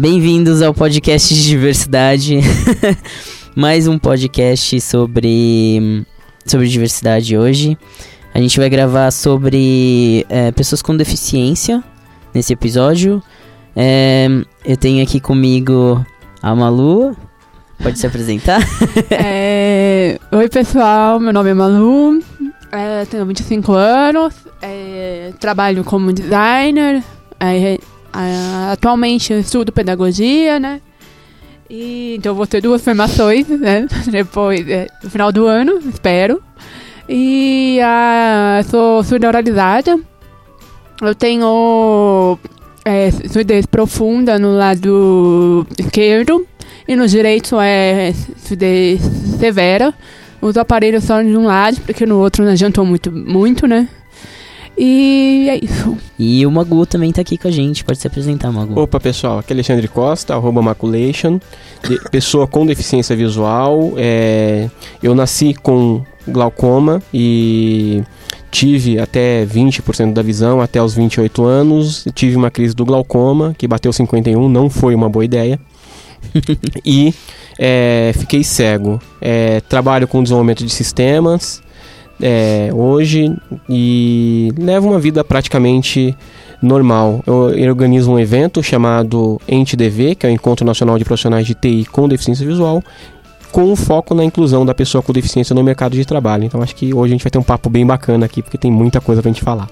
Bem-vindos ao podcast de diversidade. Mais um podcast sobre, sobre diversidade hoje. A gente vai gravar sobre é, pessoas com deficiência nesse episódio. É, eu tenho aqui comigo a Malu. Pode se apresentar? É, Oi, pessoal. Meu nome é Malu. É, tenho 25 anos. É, trabalho como designer. É, atualmente eu estudo pedagogia, né? E, então vou ter duas formações, né? Depois, é, no final do ano, espero. E ah, sou surda oralizada. Eu tenho é, surdez profunda no lado esquerdo e no direito é surdez severa. Uso aparelho só de um lado, porque no outro não adiantou muito, muito, né? E é isso. E o Magu também tá aqui com a gente. Pode se apresentar, Magu. Opa, pessoal, aqui é Alexandre Costa, arroba Maculation, de- pessoa com deficiência visual. é, eu nasci com glaucoma e tive até 20% da visão até os 28 anos. Tive uma crise do glaucoma, que bateu 51, não foi uma boa ideia. e é, fiquei cego. É, trabalho com desenvolvimento de sistemas é, hoje e levo uma vida praticamente normal. Eu, organizo um evento chamado ENTDV, que é o Encontro Nacional de Profissionais de TI com Deficiência Visual, com foco na inclusão da pessoa com deficiência no mercado de trabalho. Então acho que hoje a gente vai ter um papo bem bacana aqui, porque tem muita coisa pra gente falar.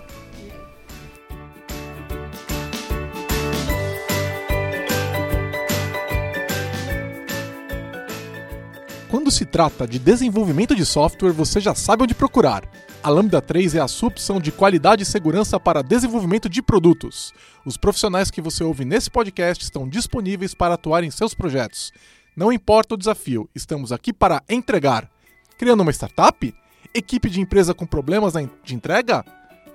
Quando se trata de desenvolvimento de software, você já sabe onde procurar. A Lambda 3 é a sua opção de qualidade e segurança para desenvolvimento de produtos. Os profissionais que você ouve nesse podcast estão disponíveis para atuar em seus projetos. Não importa o desafio, estamos aqui para entregar. Criando uma startup? Equipe de empresa com problemas de entrega?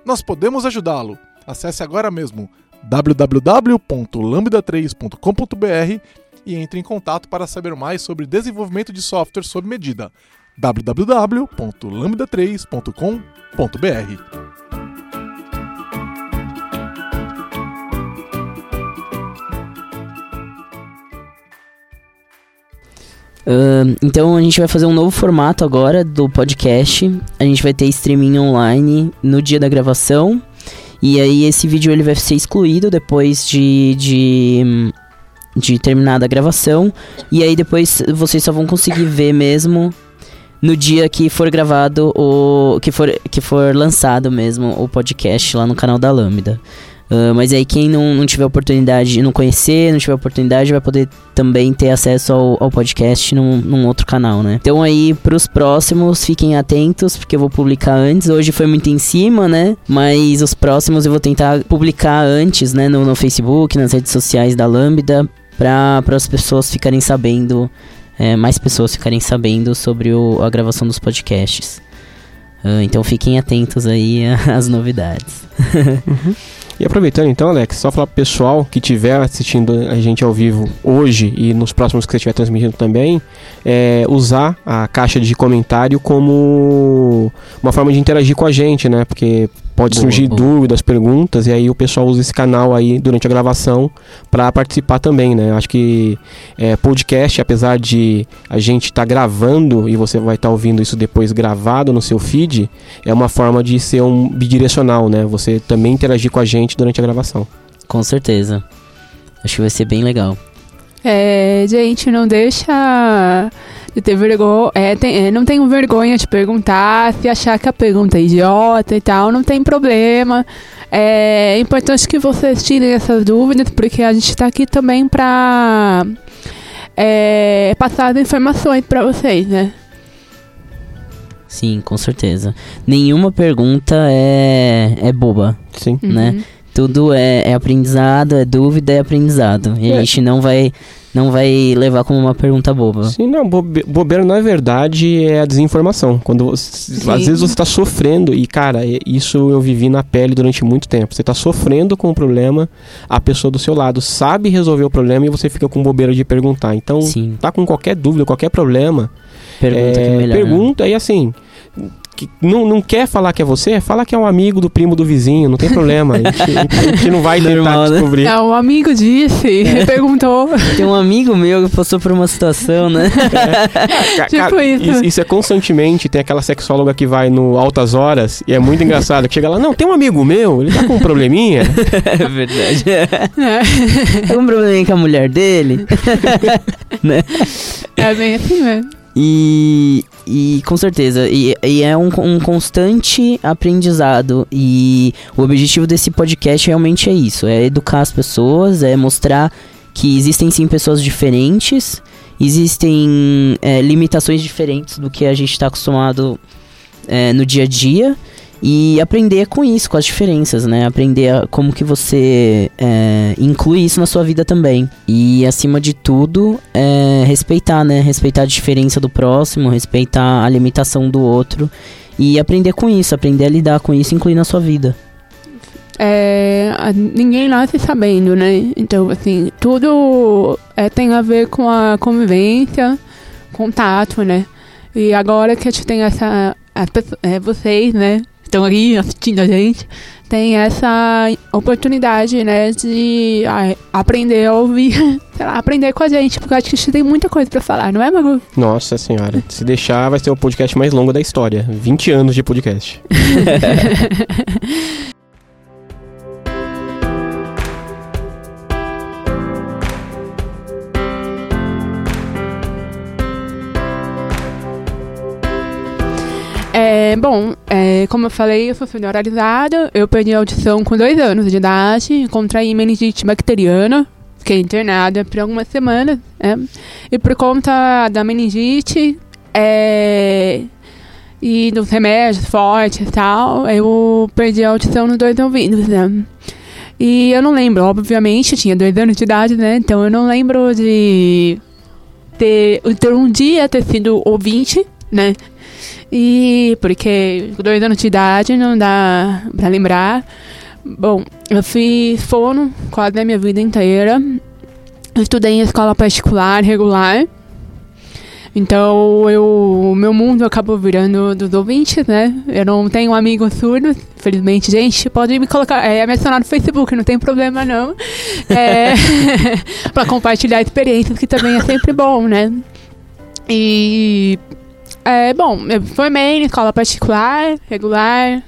Nós podemos ajudá-lo. Acesse agora mesmo www.lambda3.com.br e entre em contato para saber mais sobre desenvolvimento de software sob medida. www.lambda3.com.br Ahn, então a gente vai fazer um novo formato agora do podcast. A gente vai ter streaming online no dia da gravação. E aí esse vídeo ele vai ser excluído depois de, de, de terminada a gravação. E aí depois vocês só vão conseguir ver mesmo no dia que for gravado o. que for, que for lançado mesmo o podcast lá no canal da Lambda. Ah, mas aí quem não, não tiver oportunidade, não conhecer, não tiver oportunidade, vai poder também ter acesso ao, ao podcast num, num outro canal, né? Então aí, pros próximos, fiquem atentos, porque eu vou publicar antes. Hoje foi muito em cima, né? Mas os próximos eu vou tentar publicar antes, né? No, no Facebook, nas redes sociais da Lambda, para as pessoas ficarem sabendo, é, mais pessoas ficarem sabendo sobre o- a gravação dos podcasts. Ah, então fiquem atentos aí às novidades. E aproveitando então, Alex, só falar pro pessoal que estiver assistindo a gente ao vivo hoje e nos próximos que você estiver transmitindo também, é, usar a caixa de comentário como uma forma de interagir com a gente, né? Porque pode Boa, surgir boa. dúvidas, perguntas, e aí o pessoal usa esse canal aí durante a gravação para participar também, né? Acho que é, podcast, apesar de a gente estar gravando e você vai estar ouvindo isso depois gravado no seu feed, é uma forma de ser um bidirecional, né? Você também interagir com a gente durante a gravação. Com certeza. Acho que vai ser bem legal. É, gente, não deixa de ter vergonha. É, tem- é, não tenho vergonha de perguntar. Se achar que a pergunta é idiota e tal, não tem problema. É importante que vocês tirem essas dúvidas, porque a gente tá aqui também pra é, passar as informações pra vocês, né? Sim, com certeza. Nenhuma pergunta é, é boba, Sim. né? Uhum. Tudo é, é aprendizado, é dúvida, é aprendizado. E a É. gente não vai, não vai levar como uma pergunta boba. Sim, não, bobe- bobeira na verdade é a desinformação. Quando você- Sim. às vezes você está sofrendo e cara, é- isso eu vivi na pele durante muito tempo. Você está sofrendo com o problema, a pessoa do seu lado sabe resolver o problema e você fica com bobeira de perguntar. Então, Sim, tá com qualquer dúvida, qualquer problema, pergunta que é é, melhor. né? pergunta e assim, que não, não quer falar que é você, fala que é um amigo do primo do vizinho, não tem problema. A gente, a gente não vai tentar Normal, né? descobrir. É, um amigo disse, perguntou. Tem um amigo meu que passou por uma situação, né? Ca- Tipo ca- isso. isso é constantemente. Tem aquela sexóloga que vai no Altas Horas e é muito engraçado. Que chega lá, não, tem um amigo meu, ele tá com um probleminha. é verdade. É, Tem um probleminha com a mulher dele. é bem assim mesmo. E, e com certeza, e, e é um, um constante aprendizado. E o objetivo desse podcast realmente é isso: é educar as pessoas, é mostrar que existem sim pessoas diferentes, existem é, limitações diferentes do que a gente está acostumado é, no dia a dia. E aprender com isso, com as diferenças, né? Aprender a- como que você é, inclui isso na sua vida também. E acima de tudo, é, respeitar, né? Respeitar a diferença do próximo, respeitar a limitação do outro. E aprender com isso, aprender a lidar com isso incluir na sua vida. É, ninguém nasce sabendo, né? Então, assim, tudo é, tem a ver com a convivência, contato, né? E agora que a gente tem essa. As é, vocês, né? Estão aqui assistindo a gente, tem essa oportunidade, né? De ah, aprender a ouvir, sei lá, aprender com a gente, porque eu acho que a gente tem muita coisa pra falar, não é, Magu? Nossa senhora, se deixar, vai ser o podcast mais longo da história. 20 anos de podcast. É, bom, é, como eu falei, eu sou familiarizada. Eu perdi a audição com dois anos de idade, contraí meningite bacteriana, fiquei internada por algumas semanas. né? E por conta da meningite é, e dos remédios fortes e tal, eu perdi a audição nos dois ouvidos. Né? E eu não lembro, obviamente, eu tinha dois anos de idade, né? Então eu não lembro de ter, ter um dia ter sido ouvinte, né? E porque dois anos de idade não dá pra lembrar. Bom, eu fiz fono quase a minha vida inteira. Estudei em escola particular regular. Então, eu, meu mundo acabou virando dos ouvintes, né? Eu não tenho amigos surdos, felizmente. Gente, pode me colocar, é, me adicionar no Facebook, não tem problema não. É, pra compartilhar experiências, que também é sempre bom, né? E é, bom, eu formei em escola particular, regular.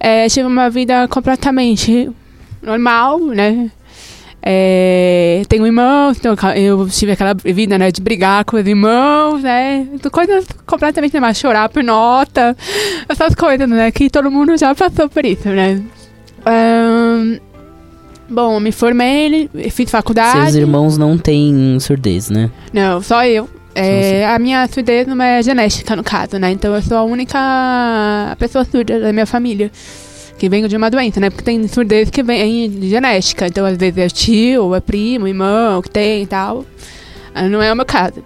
É, tive uma vida completamente normal, né? É, tenho irmãos, então eu tive aquela vida né, de brigar com os irmãos, né? Coisas completamente normais, chorar por nota, essas coisas, né? Que todo mundo já passou por isso, né? Ahn, bom, me formei, fiz faculdade. Seus irmãos não têm surdez, né? Não, só eu. É, a minha surdez não é genética, no caso, né? Então eu sou a única pessoa surda da minha família que vem de uma doença, né? Porque tem surdez que vem de genética. Então, às vezes é tio, é primo, irmão que tem e tal. Ah, Não é o meu caso.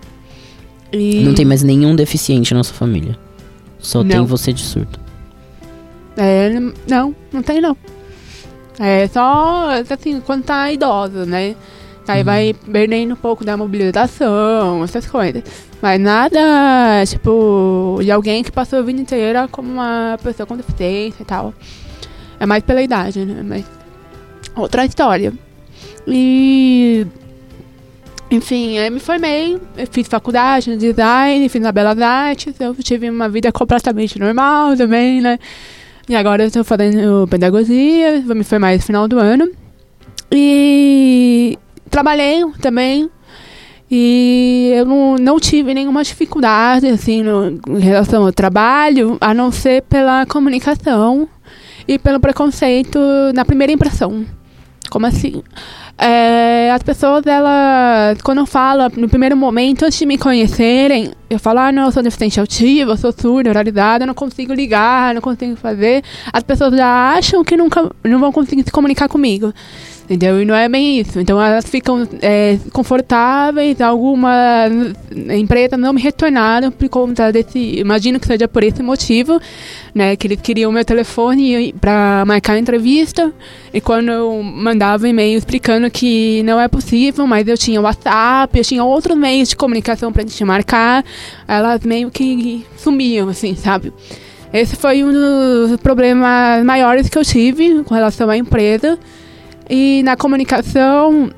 E... Não tem mais nenhum deficiente na sua família. Só tem Não. você de surdo. É, não, não tem não. É só, assim, quando tá idosa, né? Aí vai perdendo um pouco da mobilização, essas coisas. Mas nada, tipo, de alguém que passou a vida inteira como uma pessoa com deficiência e tal. É mais pela idade, né? Mas outra história. E... Enfim, aí me formei, fiz faculdade de design, fiz na Belas Artes, eu tive uma vida completamente normal também, né? E agora eu tô fazendo pedagogia, vou me formar no final do ano. E trabalhei também. E eu não, não tive nenhuma dificuldade, assim, no, em relação ao trabalho, a não ser pela comunicação e pelo preconceito na primeira impressão. Como assim? É, as pessoas, elas, quando eu falo, no primeiro momento, antes de me conhecerem, eu falo, ah, não, eu sou deficiente autivo, eu sou surda, oralizada, eu não consigo ligar, não consigo fazer. As pessoas já acham que nunca não vão conseguir se comunicar comigo. Entendeu? E não é bem isso. Então elas ficam é, confortáveis. Algumas empresas não me retornaram por conta desse. Imagino que seja por esse motivo, né? Que eles queriam meu telefone para marcar a entrevista. E quando eu mandava e-mail explicando que não é possível, mas eu tinha WhatsApp, eu tinha outros meios de comunicação pra gente marcar, elas meio que sumiam, assim, sabe? esse foi um dos problemas maiores que eu tive com relação à empresa. E na comunicação,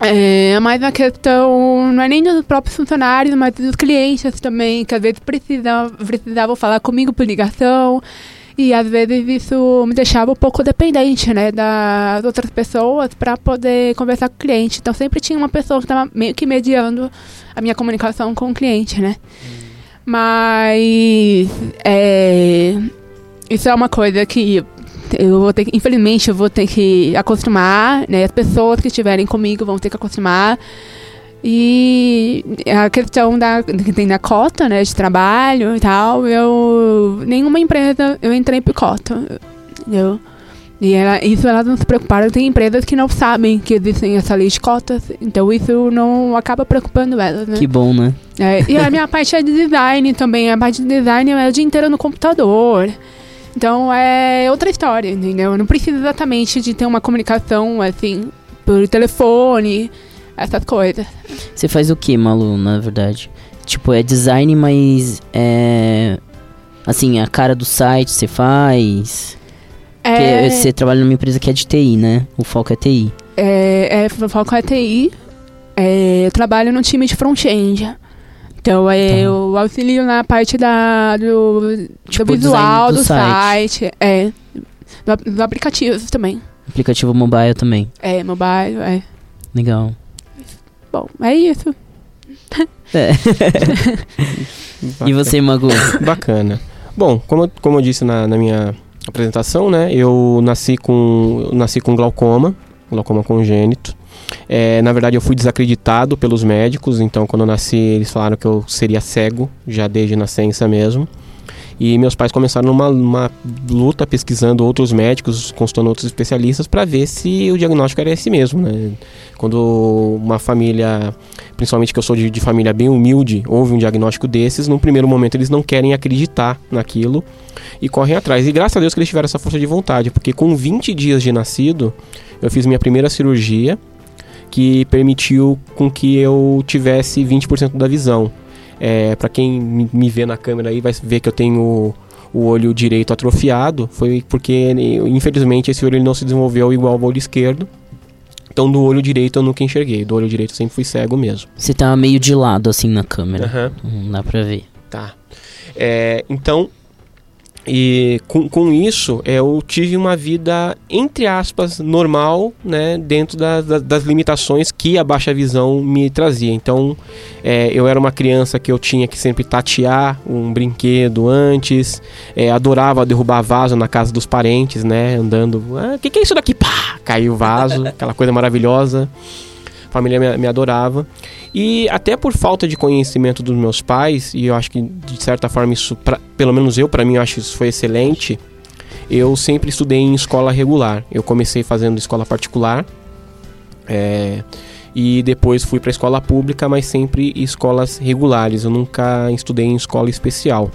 é mais uma questão, não é nem dos próprios funcionários, mas dos clientes também, que às vezes precisavam, precisavam falar comigo por ligação. E às vezes isso me deixava um pouco dependente, né, das outras pessoas para poder conversar com o cliente. Então sempre tinha uma pessoa que estava meio que mediando a minha comunicação com o cliente, né. Mas é, isso é uma coisa que eu vou ter que, infelizmente, eu vou ter que acostumar, né? As pessoas que estiverem comigo vão ter que acostumar. E a questão da que tem da cota, né, de trabalho e tal, eu nenhuma empresa eu entrei por cota, entendeu? E ela, isso elas não se preocuparam. Tem empresas que não sabem que existem essa lei de cotas, então isso não acaba preocupando elas, né? Que bom, né? É, e a minha parte é de design também. A parte de design é o dia inteiro no computador. Então é outra história, entendeu? Não precisa exatamente de ter uma comunicação assim por telefone, essas coisas. Você faz o que, Malu, na verdade? Tipo, é design, mas é. Assim, a cara do site você faz. Porque É, você trabalha numa empresa que é de TI, né? O foco é TI. é, é foco é TI. É, eu trabalho no time de front-end. Então é, Tá. eu auxilio na parte da, do, Tipo, do visual do do, site. site. É. Do, dos aplicativos também. Aplicativo mobile também. É, mobile, é. Legal. Bom, é isso. É. E você, Magu? Bacana. Bom, como, eu- como eu disse na, na minha apresentação, né? Eu nasci com, eu nasci com glaucoma, glaucoma congênito. É, na verdade, eu fui desacreditado pelos médicos, então quando eu nasci, eles falaram que eu seria cego, já desde nascença mesmo. E meus pais começaram uma, uma luta pesquisando outros médicos, consultando outros especialistas para ver se o diagnóstico era esse mesmo, né? Quando uma família, principalmente que eu sou de, de família bem humilde, houve um diagnóstico desses, num primeiro momento eles não querem acreditar naquilo e correm atrás. E graças a Deus que eles tiveram essa força de vontade, porque com 20 dias de nascido, eu fiz minha primeira cirurgia que permitiu com que eu tivesse 20% da visão. É, para quem me, vê na câmera aí vai ver que eu tenho o olho direito atrofiado, foi porque infelizmente esse olho não se desenvolveu igual ao olho esquerdo. Então do olho direito eu nunca enxerguei, do olho direito eu sempre fui cego mesmo. Você tá meio de lado, assim, na câmera. Aham. Não dá pra ver. Tá. É, então, e com, com isso, eu tive uma vida, entre aspas, normal, né? Dentro da- da- das limitações que a baixa visão me trazia. Então, é, eu era uma criança que eu tinha que sempre tatear um brinquedo antes, é, adorava derrubar vaso na casa dos parentes, né? Andando, o que, que é isso daqui? Pá! Caiu o vaso, aquela coisa maravilhosa. A família me, me adorava. E até por falta de conhecimento dos meus pais, e eu acho que de certa forma isso, pra- pelo menos eu, para mim, eu acho que isso foi excelente. Eu sempre estudei em escola regular. Eu comecei fazendo escola particular. é, e depois fui para escola pública, mas sempre escolas regulares. Eu nunca estudei em escola especial.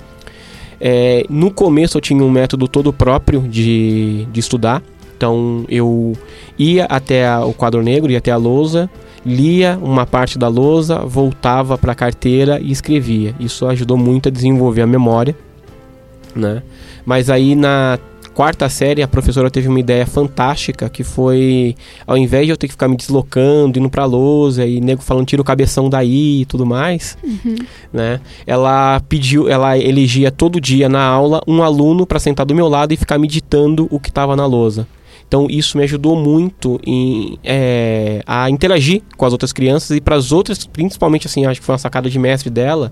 É, no começo eu tinha um método todo próprio de, de estudar. Então eu ia até o quadro negro, ia até a lousa, lia uma parte da lousa, voltava para a carteira e escrevia. Isso ajudou muito a desenvolver a memória, né? Mas aí na quarta série a professora teve uma ideia fantástica que foi ao invés de eu ter que ficar me deslocando, indo pra lousa e nego falando tira o cabeção daí e tudo mais, né? Ela pediu, ela elegia todo dia na aula um aluno para sentar do meu lado e ficar meditando o que estava na lousa. Então isso me ajudou muito em, é, a interagir com as outras crianças e para as outras, principalmente assim, acho que foi uma sacada de mestre dela,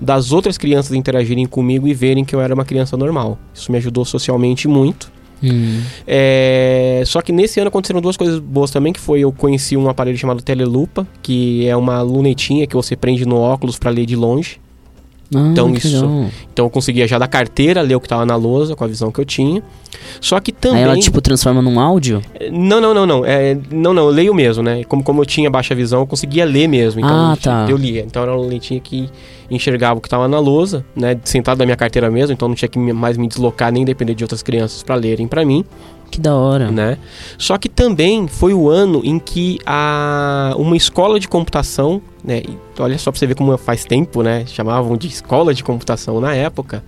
das outras crianças interagirem comigo e verem que eu era uma criança normal. Isso me ajudou socialmente muito. Hum. É, Só que nesse ano aconteceram duas coisas boas também, que foi eu conheci um aparelho chamado Telelupa, que é uma lunetinha que você prende no óculos para ler de longe. Ah, Então isso legal. Então eu conseguia já da carteira ler o que estava na lousa, com a visão que eu tinha. Só que também Aí ela, tipo, transforma num áudio? não, não, não, não. É, não, não, eu leio mesmo, né? Como, como eu tinha baixa visão, eu conseguia ler mesmo. Então Ah, eu, tá. eu lia. Então era uma lentinha que enxergava o que estava na lousa, né? Sentado na minha carteira mesmo, então não tinha que mais me deslocar nem depender de outras crianças para lerem para mim, Que da hora. né? Só que também foi o ano em que a, uma escola de computação né? Olha só pra você ver como faz tempo, né? Chamavam de escola de computação na época.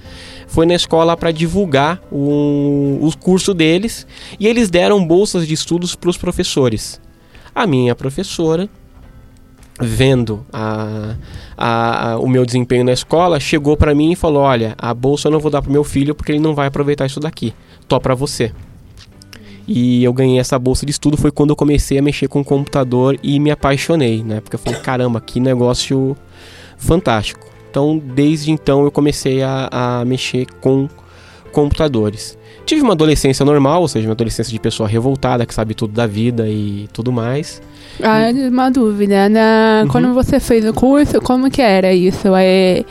Foi na escola para divulgar o, o curso deles e eles deram bolsas de estudos para os professores. A minha professora, vendo a, a, a, o meu desempenho na escola, chegou para mim e falou: Olha, a bolsa eu não vou dar pro meu filho porque ele não vai aproveitar isso daqui. Tó para você. E eu ganhei essa bolsa de estudo foi quando eu comecei a mexer com o computador e me apaixonei, né? Porque eu falei, caramba, que negócio fantástico. Então, desde então eu comecei a, a mexer com computadores. Tive uma adolescência normal, ou seja, uma adolescência de pessoa revoltada, que sabe tudo da vida e tudo mais. Ah, uma dúvida, né? Uhum. Quando você fez o curso, como que era isso? É,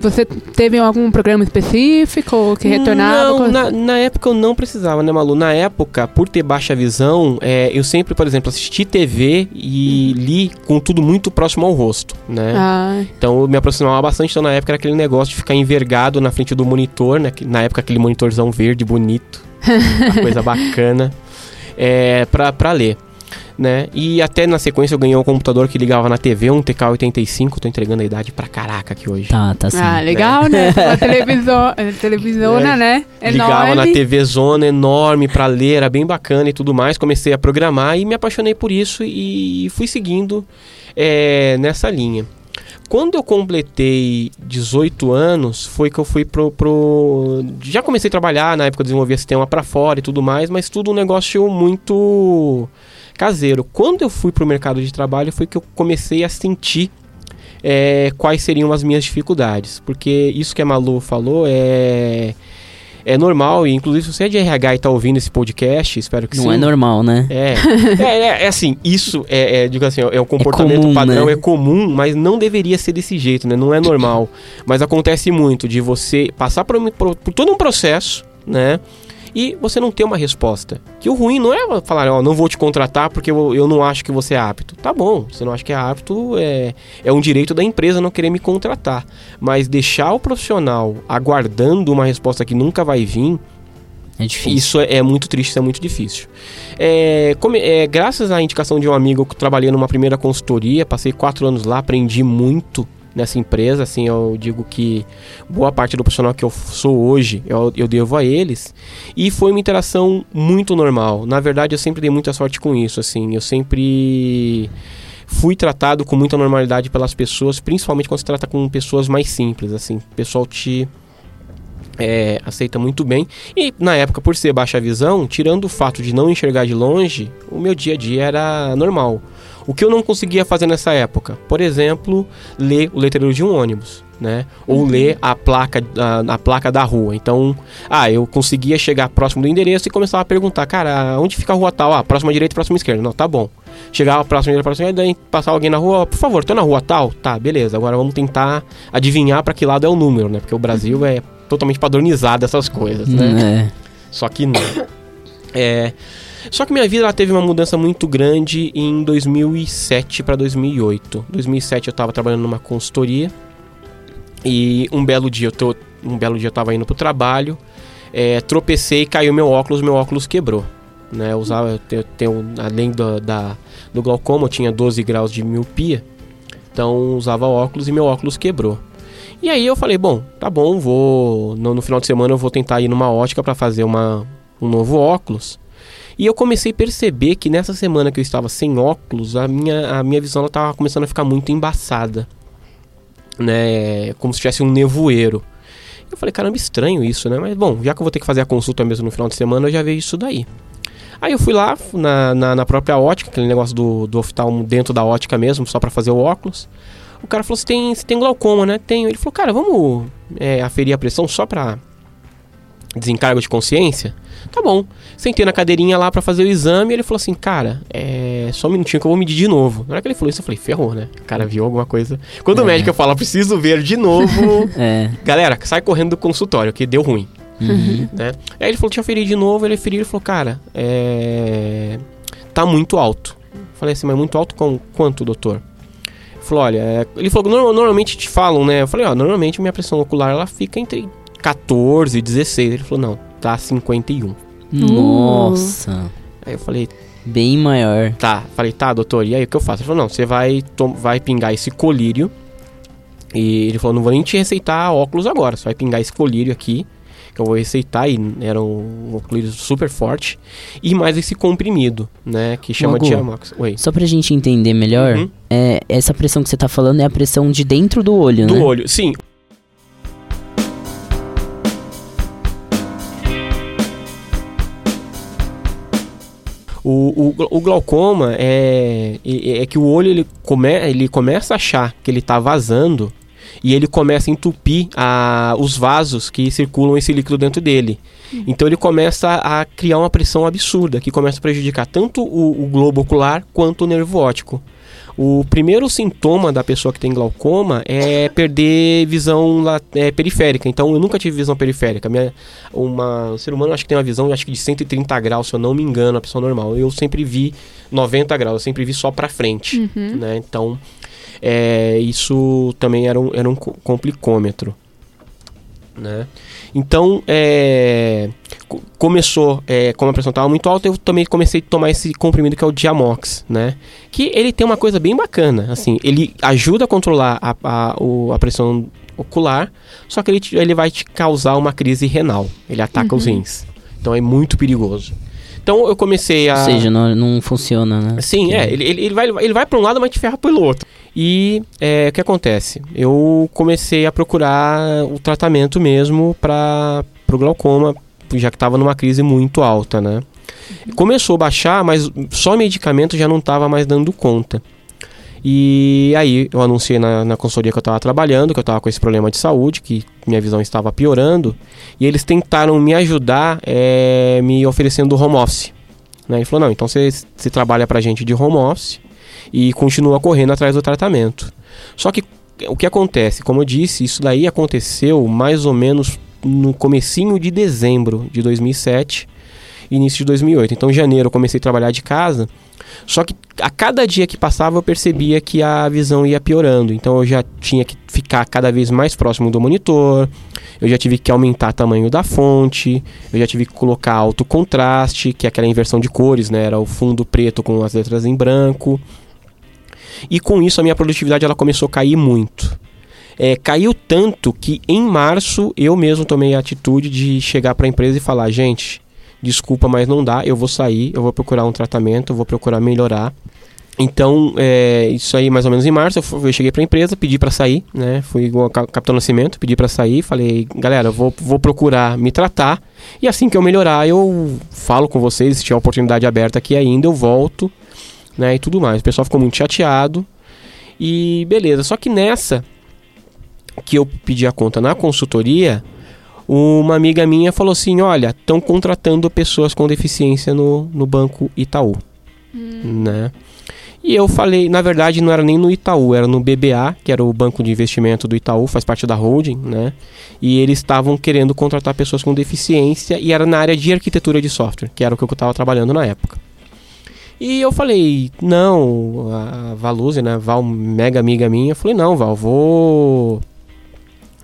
você teve algum programa específico que retornava? Não, na, na época eu não precisava, né, Malu? Na época, por ter baixa visão, é, eu sempre, por exemplo, assisti TV e li com tudo muito próximo ao rosto, né? Ah, Então eu me aproximava bastante, então na época era aquele negócio de ficar envergado na frente do monitor, né? Na época aquele monitorzão verde bonito, uma coisa bacana, é, pra, pra ler. Né? E até na sequência eu ganhei um computador que ligava na TV, um TK85, tô entregando a idade pra caraca aqui hoje. Tá, tá sim. ah legal, né? Uma televisão, eh, televisona, né? Ligava na Enorme. TV Zona enorme pra ler, era bem bacana e tudo mais. Comecei a programar e me apaixonei por isso e fui seguindo é, nessa linha. Quando eu completei 18 anos, foi que eu fui pro, pro. Já comecei a trabalhar, na época eu desenvolvia sistema pra fora e tudo mais, mas tudo um negócio muito caseiro. Quando eu fui pro mercado de trabalho, foi que eu comecei a sentir é, quais seriam as minhas dificuldades. Porque isso que a Malu falou é. É normal, e inclusive se você é de RH e tá ouvindo esse podcast, espero que Não sim. é normal, né? É, é, é, é assim, isso é, é, digo assim, é um comportamento comum, padrão, né? é comum, mas não deveria ser desse jeito, né? Não é normal. Mas acontece muito de você passar por, por- por todo um processo, né? E você não ter uma resposta. Que o ruim não é falar, ó, não vou te contratar porque eu, eu não acho que você é apto. Tá bom, você não acha que é apto, é, é um direito da empresa não querer me contratar. Mas deixar o profissional aguardando uma resposta que nunca vai vir, É difícil. isso é, é muito triste, isso é muito difícil. É, come- é, graças à indicação de um amigo que trabalhei numa primeira consultoria, passei quatro anos lá, aprendi muito nessa empresa. Assim, eu digo que boa parte do profissional que eu sou hoje eu, eu devo a eles. E foi uma interação muito normal. Na verdade, eu sempre dei muita sorte com isso. Assim, eu sempre fui tratado com muita normalidade pelas pessoas, principalmente quando se trata com pessoas mais simples. Assim, o pessoal te é, aceita muito bem. E na época, por ser baixa visão, tirando o fato de não enxergar de longe, o meu dia a dia era normal. O que eu não conseguia fazer nessa época? Por exemplo, ler o letreiro de um ônibus, né? Ou ler a placa, a, a placa da rua. Então, ah, eu conseguia chegar próximo do endereço e começava a perguntar, cara, onde fica a rua tal? Ah, próxima direita, próxima esquerda. Não, tá bom. Chegava próxima direita, próxima esquerda, daí passava alguém na rua, por favor, tô na rua tal? Tá, beleza. Agora vamos tentar adivinhar para que lado é o número, né? Porque o Brasil é totalmente padronizado essas coisas, né? É. Só que não. É, só que minha vida ela teve uma mudança muito grande em 2007 para 2008. 2007 eu estava trabalhando numa consultoria e um belo dia eu tô, um belo dia eu tava indo pro trabalho, é, tropecei, caiu meu óculos, meu óculos quebrou. Né, eu usava, eu tenho- além do, da, do glaucoma, eu tinha 12 graus de miopia, então usava óculos e meu óculos quebrou. E aí eu falei, bom, tá bom, vou no, no final de semana eu vou tentar ir numa ótica para fazer uma, um novo óculos. E eu comecei a perceber que nessa semana que eu estava sem óculos, a minha, a minha visão estava começando a ficar muito embaçada. Né? Como se tivesse um nevoeiro. Eu falei, caramba, estranho isso, né? Mas bom, já que eu vou ter que fazer a consulta mesmo no final de semana, eu já vejo isso daí. Aí eu fui lá na, na, na própria ótica, aquele negócio do, do oftalmo dentro da ótica mesmo, só para fazer o óculos. O cara falou: Você tem, tem glaucoma, né? Tenho. Ele falou: Cara, vamos é, aferir a pressão só pra desencargo de consciência? Tá bom. Sentei na cadeirinha lá pra fazer o exame e ele falou assim: Cara, é só um minutinho que eu vou medir de novo. Na hora que ele falou isso, eu falei: Ferrou, né? O cara viu alguma coisa. Quando o É. médico fala: Preciso ver de novo. É. Galera, sai correndo do consultório, que deu ruim Uhum. né? Aí ele falou, eu ferir de novo, ele feriu e falou, cara, é... tá muito alto. Falei assim, mas muito alto com quanto, doutor? Ele falou, olha, é... ele falou, "Norma- normalmente te falam, né? Eu falei, ó, normalmente minha pressão ocular, ela fica entre 14 e 16. Ele falou, não, tá 51. Nossa. Aí eu falei, Bem maior. Tá, falei, tá, doutor, e aí o que eu faço? Ele falou, não, você vai, vai pingar esse colírio. E ele falou, não vou nem te receitar óculos agora, você vai pingar esse colírio aqui, que eu vou receitar, e era um, um colírio super forte. E mais esse comprimido, né, que chama Magu. Diamox. Oi. Só pra gente entender melhor, Uhum. é, essa pressão que você tá falando é a pressão de dentro do olho, Do né? olho, sim. O, o, o glaucoma é, é, é que o olho ele, come, ele começa a achar que ele está vazando e ele começa a entupir a, os vasos que circulam esse líquido dentro dele. Então ele começa a criar uma pressão absurda que começa a prejudicar tanto o, o globo ocular quanto o nervo óptico. O primeiro sintoma da pessoa que tem glaucoma é perder visão é, periférica. Então eu nunca tive visão periférica. Minha, uma, o ser humano acho que tem uma visão acho que de 130 graus, se eu não me engano, a pessoa normal. Eu sempre vi 90 graus, eu sempre vi só pra frente. Uhum. Né? Então é, isso também era um, era um co- complicômetro. Né? Então, é, começou, é, como a pressão estava muito alta, eu também comecei a tomar esse comprimido que é o Diamox, né? Que ele tem uma coisa bem bacana, assim, ele ajuda a controlar a, a, o- a pressão ocular, só que ele, te- ele vai te causar uma crise renal, ele ataca os rins. Então é muito perigoso. Então eu comecei a... Ou seja, não, não funciona, né? Sim, é, ele, ele, ele vai, ele vai para um lado, mas te ferra pelo outro. E é, o que acontece? Eu comecei a procurar o tratamento mesmo para o glaucoma, já que estava numa crise muito alta, né? Começou a baixar, mas só medicamento já não estava mais dando conta. E aí eu anunciei na, na consultoria que eu estava trabalhando, que eu estava com esse problema de saúde, que minha visão estava piorando. E eles tentaram me ajudar é, me oferecendo home office. Né? Ele falou, não, então você, você trabalha pra gente de home office e continua correndo atrás do tratamento. Só que o que acontece? Como eu disse, isso daí aconteceu mais ou menos no comecinho de dezembro de 2007, início de 2008. Então, em janeiro eu comecei a trabalhar de casa. Só que a cada dia que passava eu percebia que a visão ia piorando. Então eu já tinha que ficar cada vez mais próximo do monitor. Eu já tive que aumentar o tamanho da fonte. Eu já tive que colocar alto contraste, que é aquela inversão de cores, né? Era o fundo preto com as letras em branco. E com isso a minha produtividade ela começou a cair muito. É, caiu tanto que em março eu mesmo tomei a atitude de chegar para a empresa e falar: gente, desculpa, mas não dá, eu vou sair, eu vou procurar um tratamento, eu vou procurar melhorar. Então, é, isso aí mais ou menos em março, eu, eu cheguei para a empresa, pedi para sair, né? Fui igual a Ca- Capitão Nascimento, pedi para sair, falei, galera, vou, vou procurar me tratar e assim que eu melhorar, eu falo com vocês, se tiver oportunidade aberta aqui ainda, eu volto, né? E tudo mais. O pessoal ficou muito chateado e beleza. Só que nessa que eu pedi a conta na consultoria, uma amiga minha falou assim: Olha, estão contratando pessoas com deficiência no, no banco Itaú. Né? E eu falei, na verdade, não era nem no Itaú, era no BBA, que era o banco de investimento do Itaú, faz parte da holding, né? E eles estavam querendo contratar pessoas com deficiência e era na área de arquitetura de software, que era o que eu estava trabalhando na época. E eu falei, não, a Valuze, né, Val, mega amiga minha, eu falei, não, Val, vou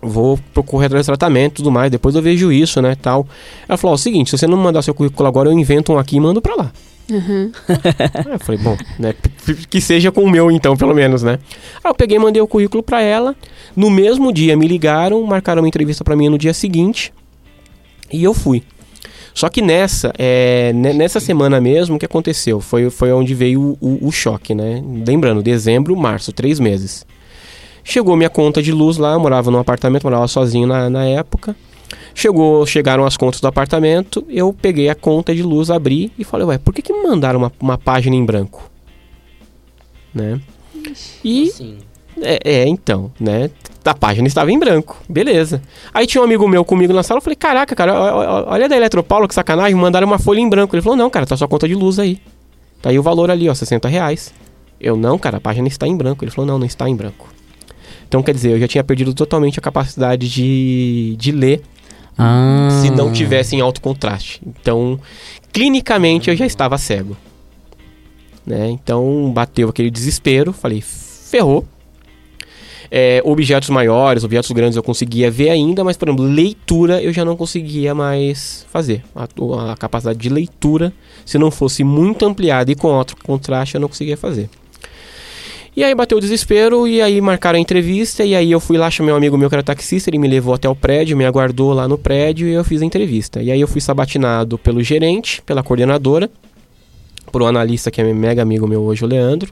vou procurar atrás de tratamento e tudo mais, depois eu vejo isso, né, tal. Ela falou, ó, o seguinte, se você não mandar seu currículo agora, eu invento um aqui e mando pra lá. Uhum. Eu falei, bom, né, que seja com o meu então, pelo menos, né. Aí eu peguei e mandei o currículo pra ela, no mesmo dia me ligaram, marcaram uma entrevista pra mim no dia seguinte, e eu fui. Só que nessa, é, ne- nessa semana mesmo, o que aconteceu? Foi, foi onde veio o, o- o choque, né? Lembrando, dezembro, março, três meses. Chegou minha conta de luz lá, eu morava num apartamento, morava sozinho na, na época. Chegou, chegaram as contas do apartamento, eu peguei a conta de luz, abri e falei, ué, por que, que me mandaram uma, uma página em branco? Né? E Sim. é, é, então, né? A página estava em branco, beleza. Aí tinha um amigo meu comigo na sala, eu falei, caraca, cara, olha da Eletropaulo, que sacanagem, mandaram uma folha em branco. Ele falou, não, cara, tá sua conta de luz aí. Tá aí o valor ali, ó, 60 reais. Eu, não, cara, a página está em branco. Ele falou, não, não está em branco. Então, quer dizer, eu já tinha perdido totalmente a capacidade de, de ler Ah. se não tivesse em alto contraste. Então, clinicamente eu já estava cego. Né? Então, bateu aquele desespero, falei, ferrou. É, objetos maiores, objetos grandes eu conseguia ver ainda, mas, por exemplo, leitura eu já não conseguia mais fazer. A, a capacidade de leitura, se não fosse muito ampliada e com alto contraste, eu não conseguia fazer. E aí bateu o desespero e aí marcaram a entrevista e aí eu fui lá, chamei um amigo meu que era taxista, ele me levou até o prédio, me aguardou lá no prédio e eu fiz a entrevista. E aí eu fui sabatinado pelo gerente, pela coordenadora, por um analista que é mega amigo meu hoje, o Leandro,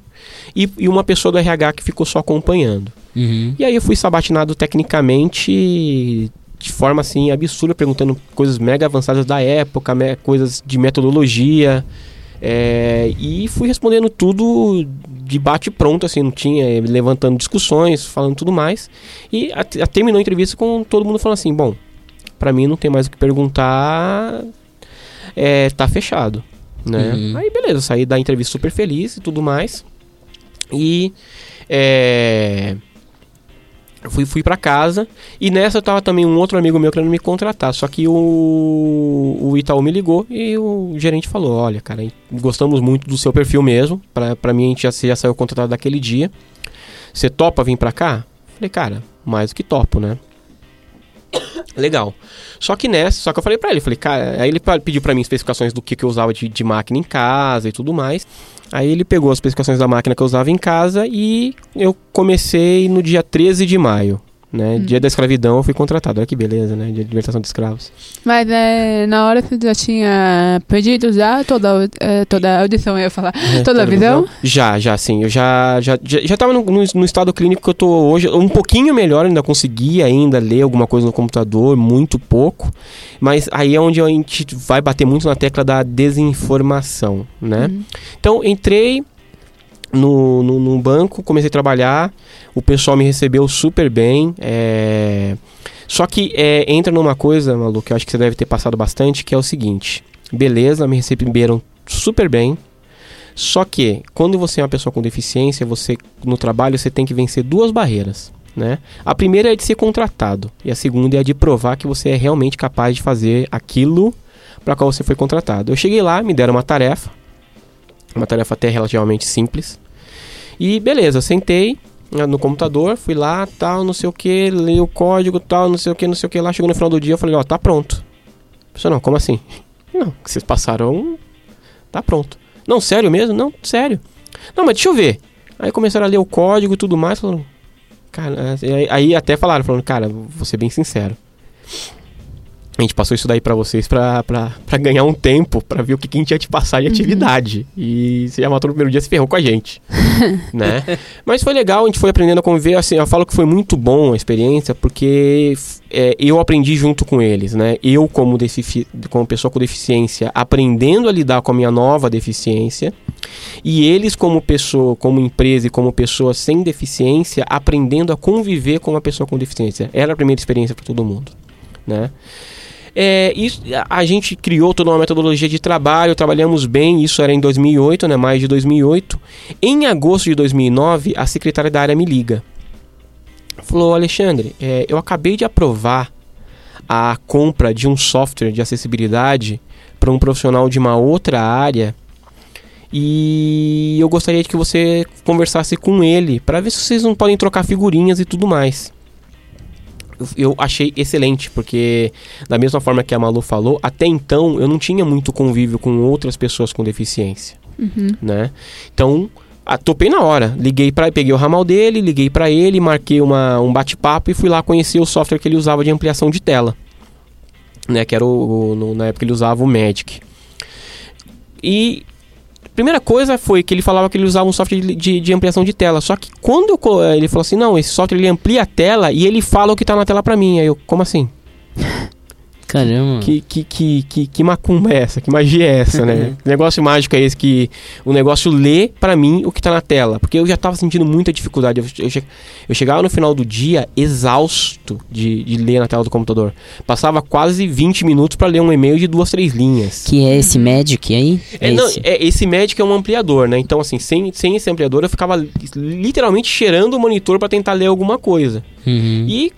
e, e uma pessoa do RH que ficou só acompanhando. Uhum. E aí eu fui sabatinado tecnicamente de forma assim absurda, perguntando coisas mega avançadas da época, me- coisas de metodologia. é, e fui respondendo tudo de bate pronto, assim, não tinha, eh, levantando discussões, falando tudo mais. E a, a- terminou a entrevista com todo mundo falando assim: bom, pra mim não tem mais o que perguntar, é, tá fechado. Né? Uhum. Aí beleza, saí da entrevista super feliz e tudo mais. E é, fui, fui para casa e nessa tava também um outro amigo meu querendo me contratar. Só que o, o Itaú me ligou e o gerente falou: Olha, cara, gostamos muito do seu perfil mesmo. Pra mim, a gente já, já saiu contratado daquele dia. Você topa vir pra cá? Falei, cara, mais do que topo, né? Legal. Só que nessa, só que eu falei pra ele, falei, cara, aí ele pediu pra mim especificações do que, que eu usava de, de máquina em casa e tudo mais. Aí ele pegou as especificações da máquina que eu usava em casa e eu comecei no dia 13 de maio. Né? Dia da escravidão eu fui contratado. Olha que beleza, né? Dia de libertação de escravos. Mas é, na hora você já tinha pedido já toda, é, toda a audição, eu ia falar. Toda a visão? Já, já, sim. Eu já, já, já, já tava no, no, no estado clínico que eu tô hoje. Um pouquinho melhor, ainda consegui ainda ler alguma coisa no computador, muito pouco. Mas aí é onde a gente vai bater muito na tecla da desinformação, né? Uhum. Então, entrei no, no, no banco, comecei a trabalhar, o pessoal me recebeu super bem. é, Só que é, entra numa coisa, Malu, que eu acho que você deve ter passado bastante, que é o seguinte. Beleza, me receberam super bem. Só que, quando você é uma pessoa com deficiência, você no trabalho você tem que vencer duas barreiras. Né? A primeira é de ser contratado e a segunda é de provar que você é realmente capaz de fazer aquilo para qual você foi contratado. Eu cheguei lá, me deram uma tarefa, uma tarefa até relativamente simples. E beleza, sentei né, no computador, fui lá, tal, não sei o que, li o código, tal, não sei o que, não sei o que lá. Chegou no final do dia, eu falei, ó, tá pronto. A pessoa, não, como assim? Não, que vocês passaram, tá pronto. Não, sério mesmo? Não, sério. Não, mas deixa eu ver. Aí começaram a ler o código e tudo mais, falando, cara, aí, aí até falaram, falando, cara, vou ser bem sincero. A gente passou isso daí pra vocês pra ganhar um tempo, pra ver o que, que a gente ia te passar de atividade. E você já matou no primeiro dia, se ferrou com a gente. né? Mas foi legal, a gente foi aprendendo a conviver. Assim, eu falo que foi muito bom a experiência, porque é, eu aprendi junto com eles, né? Eu, como, defici como pessoa com deficiência, aprendendo a lidar com a minha nova deficiência. E eles, como pessoa, como empresa e como pessoa sem deficiência, aprendendo a conviver com uma pessoa com deficiência. Era a primeira experiência para todo mundo, né? É, isso, a- gente criou toda uma metodologia de trabalho, trabalhamos bem, isso era em 2008, né, mais de 2008. Em agosto de 2009, a secretária da área me liga. Falou, Alexandre, é, eu acabei de aprovar a compra de um software de acessibilidade para um profissional de uma outra área e eu gostaria de que você conversasse com ele para ver se vocês não podem trocar figurinhas e tudo mais. Eu- achei excelente, porque da mesma forma que a Malu falou, até então eu não tinha muito convívio com outras pessoas com deficiência, Uhum. né? Então, a, topei na hora. Liguei para, peguei o ramal dele, liguei para ele, marquei uma, um bate-papo e fui lá conhecer o software que ele usava de ampliação de tela, né? Que era o, o- no- na época ele usava o Magic. E primeira coisa foi que ele falava que ele usava um software de, de- de ampliação de tela. Só que quando eu co- ele falou assim, não, esse software ele amplia a tela e ele fala o que tá na tela pra mim. Aí eu, como assim? Caramba. Que, que, que, que, que macumba é essa? Que magia é essa, né? que negócio mágico é esse que o negócio lê pra mim o que tá na tela. Porque eu já tava sentindo muita dificuldade. Eu, eu, eu chegava no final do dia exausto de, de ler na tela do computador. Passava quase 20 minutos pra ler um e-mail de duas, três linhas. Que é esse Magic aí? É, não, esse. é, esse Magic é um ampliador, né? Então, assim, sem, sem esse ampliador, eu ficava li- literalmente cheirando o monitor pra tentar ler alguma coisa. Uhum. E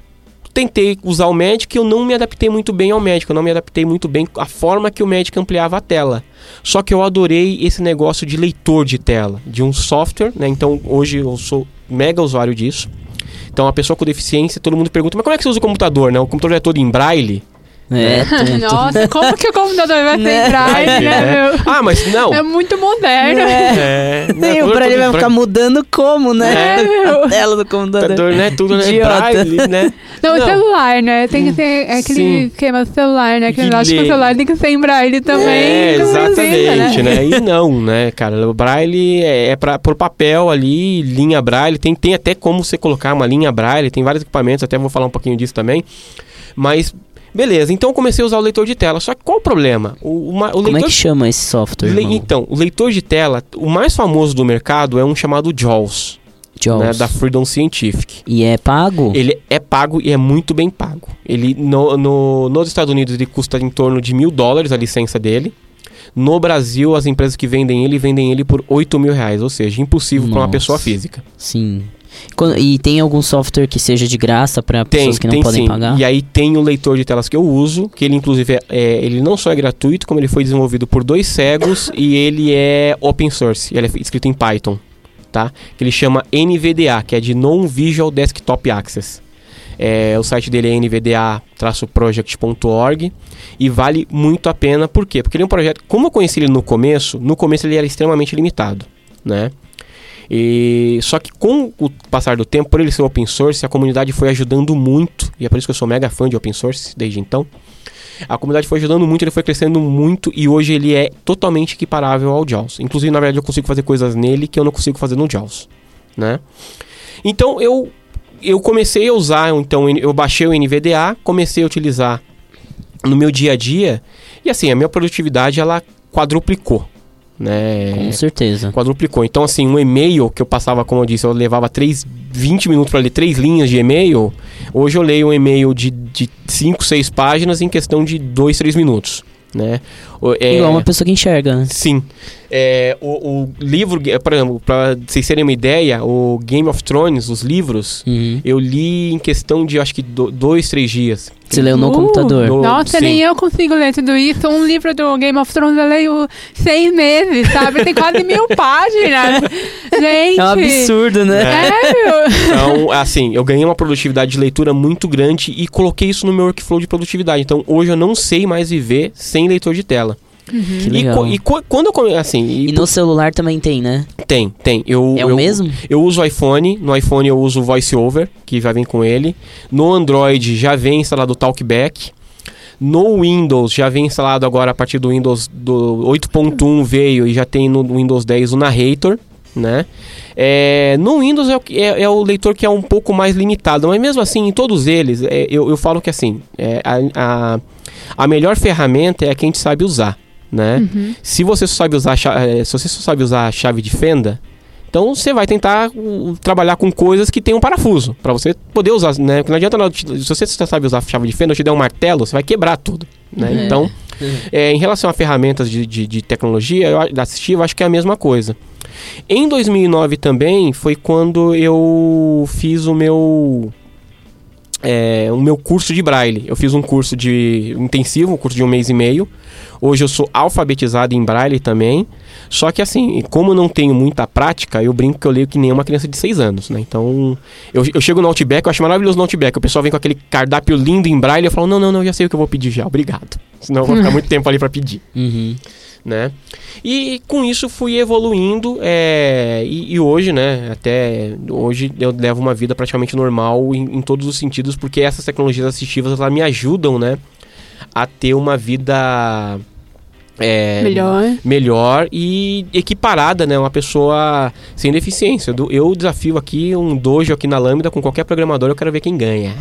tentei usar o Magic, eu não me adaptei muito bem ao Magic, eu não me adaptei muito bem à forma que o Magic ampliava a tela. Só que eu adorei esse negócio de leitor de tela, de um software, né? Então, hoje eu sou mega usuário disso. Então a pessoa com deficiência, todo mundo pergunta, mas como é que você usa o computador, né? O computador é todo em braille? É, tum. Nossa, como que o computador vai ser Né? braille, né, É. meu? Ah, mas não. É muito moderno. É. É, né, o Braille vai ficar mudando como, né? É, meu. A tela do computador. computador, né? Tudo né? Braille, né? Não, Não. celular, né? Tem que ter aquele Sim. esquema do celular, né? Que Que eu acho que o celular tem que ser em braille também. É, precisa, exatamente, né? E não, né, cara? O braille é, é para pro papel ali, linha braille. Tem, tem até como você colocar uma linha braille, tem vários equipamentos, até vou falar um pouquinho disso também. Mas, beleza, então eu comecei a usar o leitor de tela. Só que qual o problema? O, uma- o Como é leitor que chama esse software, Le- então, o leitor de tela, o mais famoso do mercado é um chamado JAWS, né, da Freedom Scientific. E é pago? Ele é pago e é muito bem pago. Ele no, no- nos Estados Unidos ele custa em torno de mil dólares a licença dele. No Brasil, as empresas que vendem ele vendem ele por 8 mil reais, ou seja, impossível para uma pessoa física. Sim. E tem algum software que seja de graça Tem, pessoas que não tem podem sim. pagar? E aí tem o leitor de telas que eu uso, que ele inclusive é, é- ele não só é gratuito, como ele foi desenvolvido por dois cegos e ele é open source. Ele é escrito em Python, tá? Que ele chama NVDA, que é de Non-Visual Desktop Access. É, o site dele é nvda-project.org e vale muito a pena. Por quê? Porque ele é um projeto. Como eu conheci ele no começo, no começo ele era extremamente limitado, né? E só que com o passar do tempo, por ele ser open source, a comunidade foi ajudando muito, e é por isso que eu sou mega fã de open source desde então. A comunidade foi ajudando muito, ele foi crescendo muito e hoje ele é totalmente equiparável ao JAWS. Inclusive, na verdade, eu consigo fazer coisas nele que eu não consigo fazer no JAWS, né? Então, eu eu comecei a usar, então eu baixei o NVDA, comecei a utilizar no meu dia a dia, e assim, a minha produtividade ela quadruplicou, né? Com certeza. quadruplicou. Então, assim, um e-mail que eu passava, como eu disse, eu levava 3, 20 minutos para ler três linhas de e-mail. Hoje eu leio um e-mail de 5, 6 páginas em questão de 2, 3 minutos. Né? É- Igual uma pessoa que enxerga, né? Sim. É, o, o livro, por exemplo, para vocês terem uma ideia, o Game of Thrones, os livros, Uhum. eu li em questão de acho que do, dois, três dias. Você leu no Uh, computador. no- Nossa, sim. nem eu consigo ler tudo isso. Um livro do Game of Thrones eu leio seis meses, sabe? Tem quase mil páginas. Gente. É um absurdo, né? É, meu. Então, assim, eu ganhei uma produtividade de leitura muito grande e coloquei isso no meu workflow de produtividade. Então, hoje eu não sei mais viver sem leitor de tela. Que E, legal. co- e co- quando eu come- assim, e E no celular também tem, né? tem, tem. Eu, É eu, o mesmo? Eu uso o iPhone, no iPhone eu uso o VoiceOver, que já vem com ele. No Android já vem instalado o Talkback. No Windows já vem instalado agora a partir do Windows do 8.1 veio e já tem no Windows 10 o Narrator, né? É, no Windows é o, que- é- é o leitor que é um pouco mais limitado, mas mesmo assim, em todos eles, é, eu, eu falo que assim, é, a, a, a melhor ferramenta é a que a gente sabe usar, né? Se você só sabe usar, a cha- eh, se você só sabe usar a chave de fenda, então você vai tentar uh, trabalhar com coisas que tem um parafuso para você poder usar, né? Porque não adianta te- se você só sabe usar a chave de fenda, eu te der um martelo, você vai quebrar tudo, né? É. Então, é, em relação a ferramentas de, de, de tecnologia, eu, a- assistiva, eu acho que é a mesma coisa. Em 2009 também foi quando eu fiz o meu é, o meu curso de braille. Eu fiz um curso de intensivo, um curso de um mês e meio. Hoje eu sou alfabetizado em braille também. Só que assim, como eu não tenho muita prática, eu brinco que eu leio que nem uma criança de 6 anos, né? Então, eu, eu chego no Outback, eu acho maravilhoso no Outback. O pessoal vem com aquele cardápio lindo em braille, eu falo, não, não, não, já sei o que eu vou pedir já, obrigado. Senão eu vou ficar muito tempo ali para pedir Uhum. Né? E com isso fui evoluindo é, e, e hoje, né? Até hoje eu levo uma vida praticamente normal em, em todos os sentidos, porque essas tecnologias assistivas elas me ajudam, né? A ter uma vida é, Melhor. melhor e equiparada, né? Uma pessoa sem deficiência. Eu desafio aqui um dojo aqui na Lambda com qualquer programador, eu quero ver quem ganha.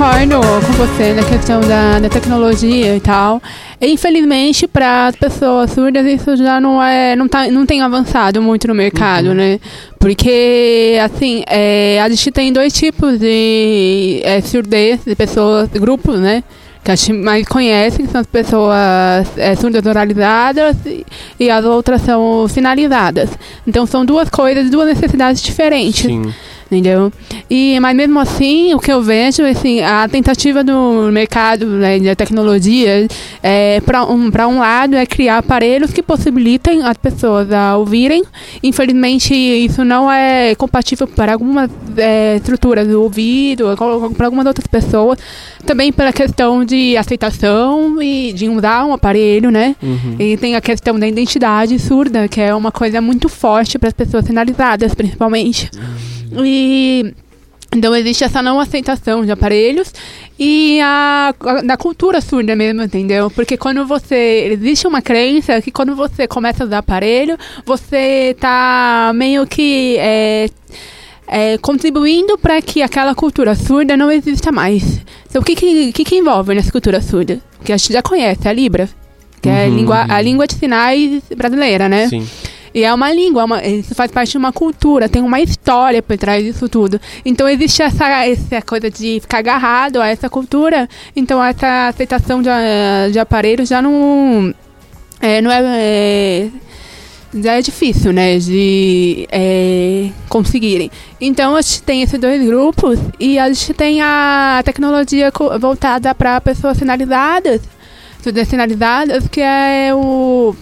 Concordo com você na questão da, da tecnologia e tal. Infelizmente, para as pessoas surdas, isso já não é, não, tá, não tem avançado muito no mercado, né? Porque, assim, é, a gente tem dois tipos de é, surdez, de pessoas, grupos, né? Que a gente mais conhece, que são as pessoas é, surdas oralizadas e, e as outras são sinalizadas. Então, são duas coisas, duas necessidades diferentes. Sim. Entendeu? E, mas mesmo assim, o que eu vejo, assim, a tentativa do mercado né, da tecnologia, é, para um, pra um lado, é criar aparelhos que possibilitem as pessoas a ouvirem. Infelizmente, isso não é compatível para algumas é, estruturas do ouvido, para algumas outras pessoas. Também pela questão de aceitação e de usar um aparelho, né? Uhum. E tem a questão da identidade surda, que é uma coisa muito forte para as pessoas sinalizadas, principalmente. E então existe essa não aceitação de aparelhos e a, a- da cultura surda mesmo, entendeu? Porque quando você. Existe uma crença que quando você começa a usar aparelho, você tá meio que. é, é, contribuindo para que aquela cultura surda não exista mais. Então, o que, que, que, que envolve nessa cultura surda? Que a gente já conhece, a Libra, que é a Uhum. língua, a língua de sinais brasileira, né? Sim. E é uma língua, é uma- isso faz parte de uma cultura, tem uma história por trás disso tudo. Então existe essa, essa coisa de ficar agarrado a essa cultura, então essa aceitação de, de aparelhos já não é, não é, é- já é difícil, né, de é, conseguirem. Então a gente tem esses dois grupos e a gente tem a tecnologia voltada para pessoas sinalizadas, surdas sinalizadas, que é o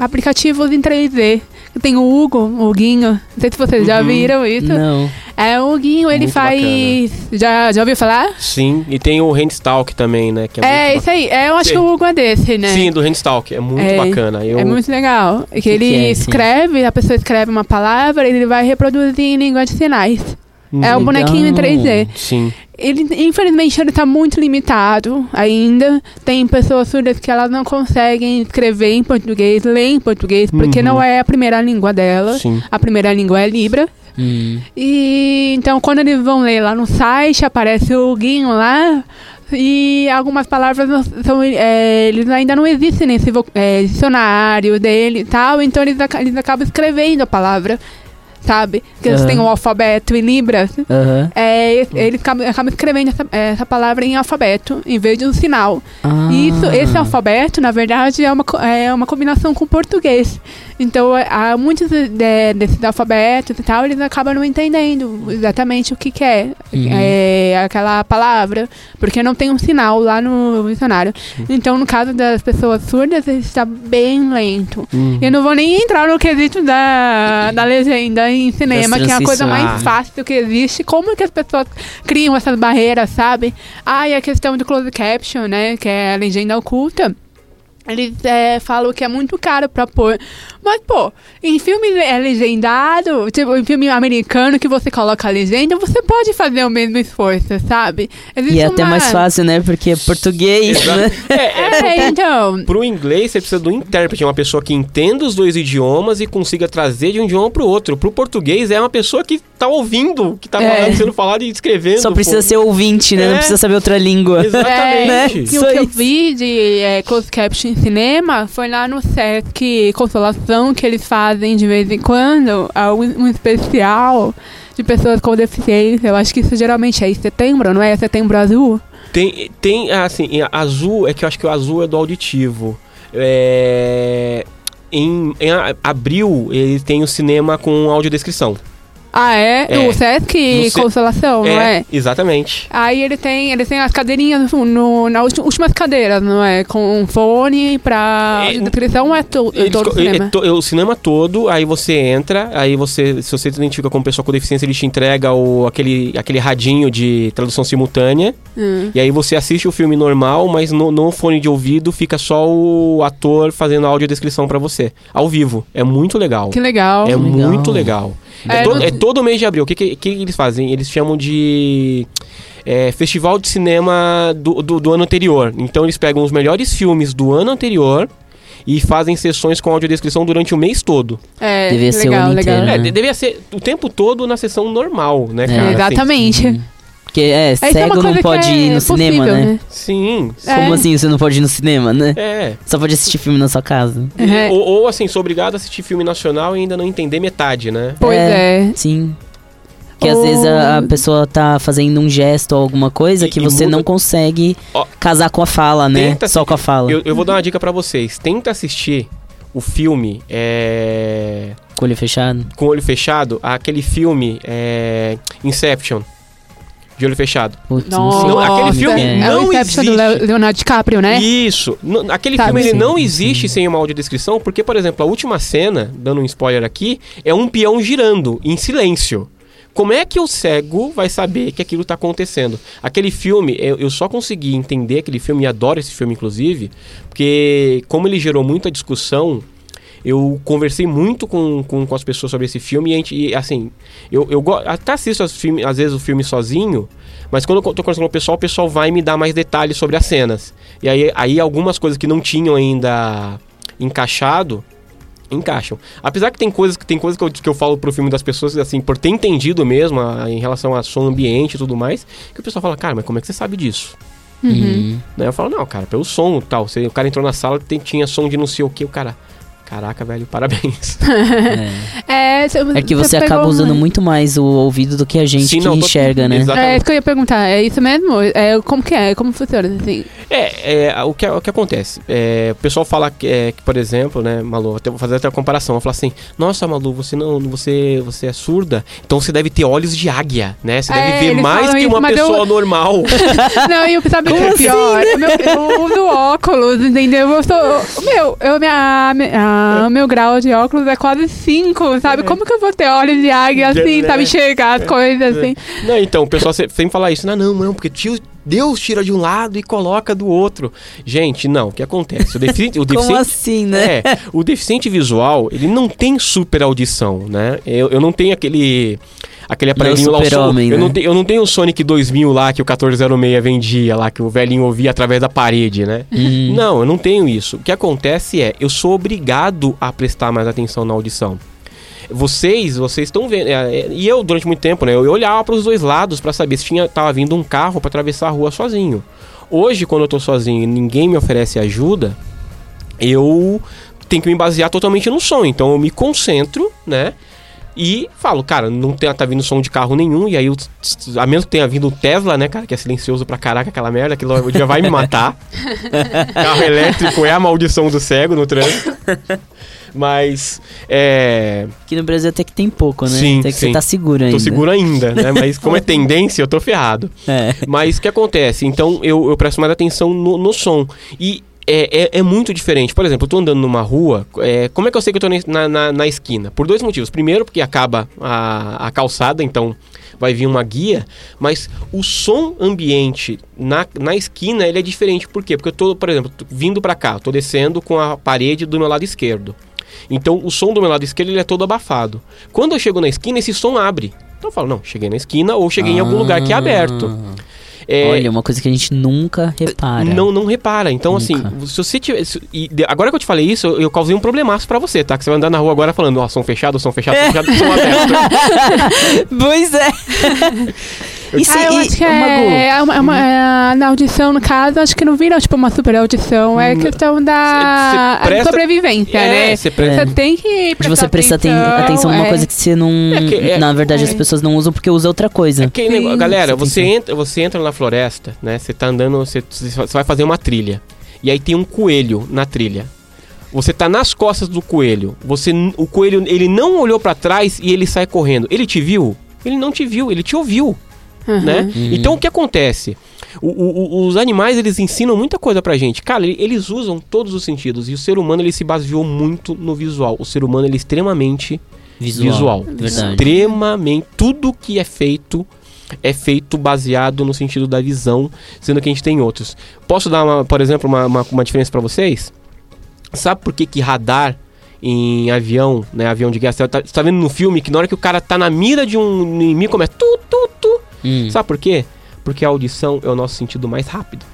aplicativos em 3D. Tem o Hugo, o Huguinho. Não sei se vocês já Uhum. viram isso. Não. É o Huguinho, ele Muito faz. Já, já ouviu falar? Sim. E tem o Handstalk também, né? Que É, muito isso aí. É, eu acho Sim. que o Hugo é desse, né? Sim, do Handstalk. É muito É, bacana. Eu... É muito legal. Que, que ele é esse? escreve, a pessoa escreve uma palavra e ele vai reproduzir em língua de sinais. É o bonequinho em 3D. Sim. Ele, infelizmente, ele tá muito limitado ainda. Tem pessoas surdas que elas não conseguem escrever em português, ler em português, porque Uhum. não é a primeira língua dela. Sim. A primeira língua é Libra. Hum. E então quando eles vão ler lá no site, aparece o guinho lá. E algumas palavras são, é, eles ainda não existem nesse é, dicionário dele e tal, então eles, eles acabam escrevendo a palavra, sabe? Porque eles Aham. têm o alfabeto em Libras. Aham. É, eles acabam, acabam escrevendo essa, essa palavra em alfabeto, em vez de um sinal. Ah. E Isso, esse alfabeto, na verdade, é uma, é uma combinação com o português. Então, é, há muitos de- desses alfabetos e tal, eles acabam não entendendo exatamente o que, que é, Uhum. é aquela palavra, porque não tem um sinal lá no dicionário. Então, no caso das pessoas surdas, está bem lento. Uhum. Eu não vou nem entrar no quesito da, da legenda em cinema, que é a coisa mais fácil que existe. Como que as pessoas criam essas barreiras, sabe? Ah, e a questão do closed caption, né? Que é a legenda oculta. Eles é, falam que é muito caro pra pôr. Mas, pô, em filme é legendado, tipo, em filme americano que você coloca a legenda, você pode fazer o mesmo esforço, sabe? Existe E é até uma- mais fácil, né? Porque é português, né? É, é, É, então. Pro inglês, você precisa do intérprete, uma pessoa que entenda os dois idiomas e consiga trazer de um idioma pro outro. Pro português, é uma pessoa que tá ouvindo, que tá É. falando, sendo falado e escrevendo. Só precisa pô. ser ouvinte, né? É. Não precisa saber outra língua. Exatamente. né? E Isso o que eu vi de é, closed caption em cinema foi lá no Sesc Consolação, que eles fazem de vez em quando, algum- um especial de pessoas com deficiência. Eu acho que isso geralmente é em setembro, não é? Setembro azul? Tem, tem, assim, em azul, é que eu acho que o azul é do auditivo. É, em, em abril, ele tem o cinema com audiodescrição. Ah, é? É. O Sesc No Se- Consolação, não é? exatamente. Aí ele tem, ele tem as cadeirinhas no, no, nas últimas cadeiras, não é? Com um fone pra É, descrição é, to, é todo o co- é- cinema. é to- é o cinema todo, aí você entra, aí você, se você se identifica como pessoa com deficiência, ele te entrega o, aquele, aquele radinho de tradução simultânea. Hum. E aí você assiste o filme normal, mas no, no fone de ouvido fica só o ator fazendo a audiodescrição pra você. Ao vivo. É muito legal. Que legal. É legal. muito legal. É, É, to- no- é todo mês de abril. O que, que, que eles fazem? Eles chamam de é, Festival de Cinema do, do, do ano anterior. Então eles pegam os melhores filmes do ano anterior e fazem sessões com audiodescrição durante o mês todo. É, Devia ser o legal, legal. inteiro, É, né? de- devia ser o tempo todo na sessão normal, né, É, cara? Assim, Exatamente. Porque, é, é uma cego não coisa que pode é ir no cinema, possível, né? sim. É. Como assim você não pode ir no cinema, né? É. Só pode assistir filme na sua casa. É. Ou, ou, assim, sou obrigado a assistir filme nacional e ainda não entender metade, né? Pois é. Sim. Que às Ou- vezes a, a pessoa tá fazendo um gesto ou alguma coisa E- que e você muda- não consegue Ó, casar com a fala, né? tenta Só com a fala. Eu, eu vou dar uma dica pra vocês. Tenta assistir o filme é, Com o olho fechado? Com o olho fechado, aquele filme é, Inception. De olho fechado. Putz, Nossa, Não, aquele filme é, não do existe. Le- Leonardo DiCaprio, né? Isso. N- aquele Sabe, filme ele sim, não sim. existe sem uma audiodescrição, porque, por exemplo, a última cena, dando um spoiler aqui, é um peão girando em silêncio. Como é que o cego vai saber que aquilo está acontecendo? Aquele filme, eu, eu só consegui entender aquele filme, e adoro esse filme, inclusive, porque como ele gerou muita discussão, eu conversei muito com, com, com as pessoas sobre esse filme e, a gente, e, assim, eu, eu até assisto as filme, às vezes o filme sozinho, mas quando eu tô conversando com o pessoal, o pessoal vai me dar mais detalhes sobre as cenas. E aí, aí algumas coisas que não tinham ainda encaixado, encaixam. Apesar que tem coisas que tem coisas que eu, que eu falo pro filme das pessoas, assim, por ter entendido mesmo a- em relação a som ambiente e tudo mais, que o pessoal fala, cara, mas como é que você sabe disso? Uhum. Né? Eu falo, não, cara, pelo som e tal. Você, o cara entrou na sala, tem- tinha som de não sei o que, o cara. Caraca, velho, parabéns. É. É, cê- É que você acaba usando uma- muito mais o ouvido do que a gente Sim, que não, tô- enxerga, né? Exatamente. É isso que eu ia perguntar, é isso mesmo? É, como que é? Como funciona assim? É, é, o, que, o que acontece? É, o pessoal fala que, é, que, por exemplo, né, Malu, até vou fazer até uma comparação. Vou falar assim, nossa, Malu, você não. Você, você é surda, então você deve ter olhos de águia, né? Você É, deve ver eles mais que isso, uma mas eu- pessoa normal. Não, e o que sabe o que é Como pior? Eu, meu- eu uso óculos, entendeu? Eu sou. Meu, eu, minha, a- o meu grau de óculos é quase 5, sabe? Como que eu vou ter olhos de águia assim, É. sabe? Enxergar as coisas assim. não, então, o pessoal se- sempre fala isso. Não, não, não, porque tio, Deus tira de um lado e coloca do outro. Gente, não, o que acontece? O, defici o Como deficiente. assim, né? É, o deficiente visual, ele não tem super audição, né? Eu, eu não tenho aquele aquele aparelhinho lá, Son- eu, né? não tenho, eu não tenho o Sonic 2000 lá que o 1406 vendia lá, que o velhinho ouvia através da parede, né? Não, eu não tenho isso. O que acontece é, eu sou obrigado a prestar mais atenção na audição. Vocês, vocês estão vendo. é, é, e eu, durante muito tempo, né? Eu olhava para os dois lados para saber se tinha, tava vindo um carro para atravessar a rua sozinho. Hoje, quando eu tô sozinho e ninguém me oferece ajuda, eu tenho que me basear totalmente no som. Então eu me concentro, né? E falo, cara, não tem, tá vindo som de carro nenhum. E aí, eu- a menos que tenha vindo o Tesla, né, cara, que é silencioso pra caraca aquela merda, aquilo já vai me matar. Carro elétrico é a maldição do cego no trânsito. Mas, é. Aqui no Brasil até que tem pouco, né? Sim, até que sim. você tá seguro ainda. Tô seguro ainda, né? Mas como é tendência, eu tô ferrado. É. Mas o que acontece? Então eu, eu presto mais atenção no, no som. E é, é, é muito diferente. Por exemplo, eu tô andando numa rua. é, como é que eu sei que eu tô na, na, na esquina? Por dois motivos. Primeiro, porque acaba a, a calçada, então vai vir uma guia. Mas o som ambiente na, na esquina ele é diferente. Por quê? Porque eu tô, por exemplo, vindo pra cá, tô descendo com a parede do meu lado esquerdo. Então o som do meu lado esquerdo ele é todo abafado. Quando eu chego na esquina, esse som abre. Então eu falo, não, cheguei na esquina ou cheguei em algum lugar que é aberto. É, Olha, uma coisa que a gente nunca repara. não, não repara. Então, Nunca. assim, se você tiver. se- e agora que eu te falei isso, eu, eu causei um problemaço pra você, tá? Que você vai andar na rua agora falando, ó, som fechado, som fechado, som fechado, som aberto. pois é. Isso ah, eu e- acho que é, é uma, é uma- é, na audição, no caso, acho que não vira tipo uma super audição, é Não. questão da Cê- cê presta- sobrevivência, É, né? você presta- Você tem que de você prestar aten- atenção numa é. coisa que você não. É que- é- na verdade, as é. pessoas não usam porque usa outra coisa. Negócio- Sim. galera, Você você que- entra, você entra na floresta, né? Você tá andando, você, você vai fazer uma trilha. E aí tem um coelho na trilha. Você tá nas costas do coelho. Você, o coelho, ele não olhou pra trás e ele sai correndo. Ele te viu? Ele não te viu, ele te ouviu. Uhum. né? Uhum. Então o que acontece? O- o- o- os animais eles ensinam muita coisa pra gente. Cara, ele- eles usam todos os sentidos e o ser humano ele se baseou muito no visual. O ser humano ele é extremamente visual. Verdade. Extremamente tudo que é feito é feito baseado no sentido da visão, sendo que a gente tem outros. Posso dar, uma, por exemplo, uma, uma, uma diferença pra vocês? Sabe por que, que radar em avião, né, avião de guerra, você tá, você tá vendo no filme que na hora que o cara tá na mira de um inimigo começa tu, tu, tu, Hum, Sabe por quê? Porque a audição é o nosso sentido mais rápido.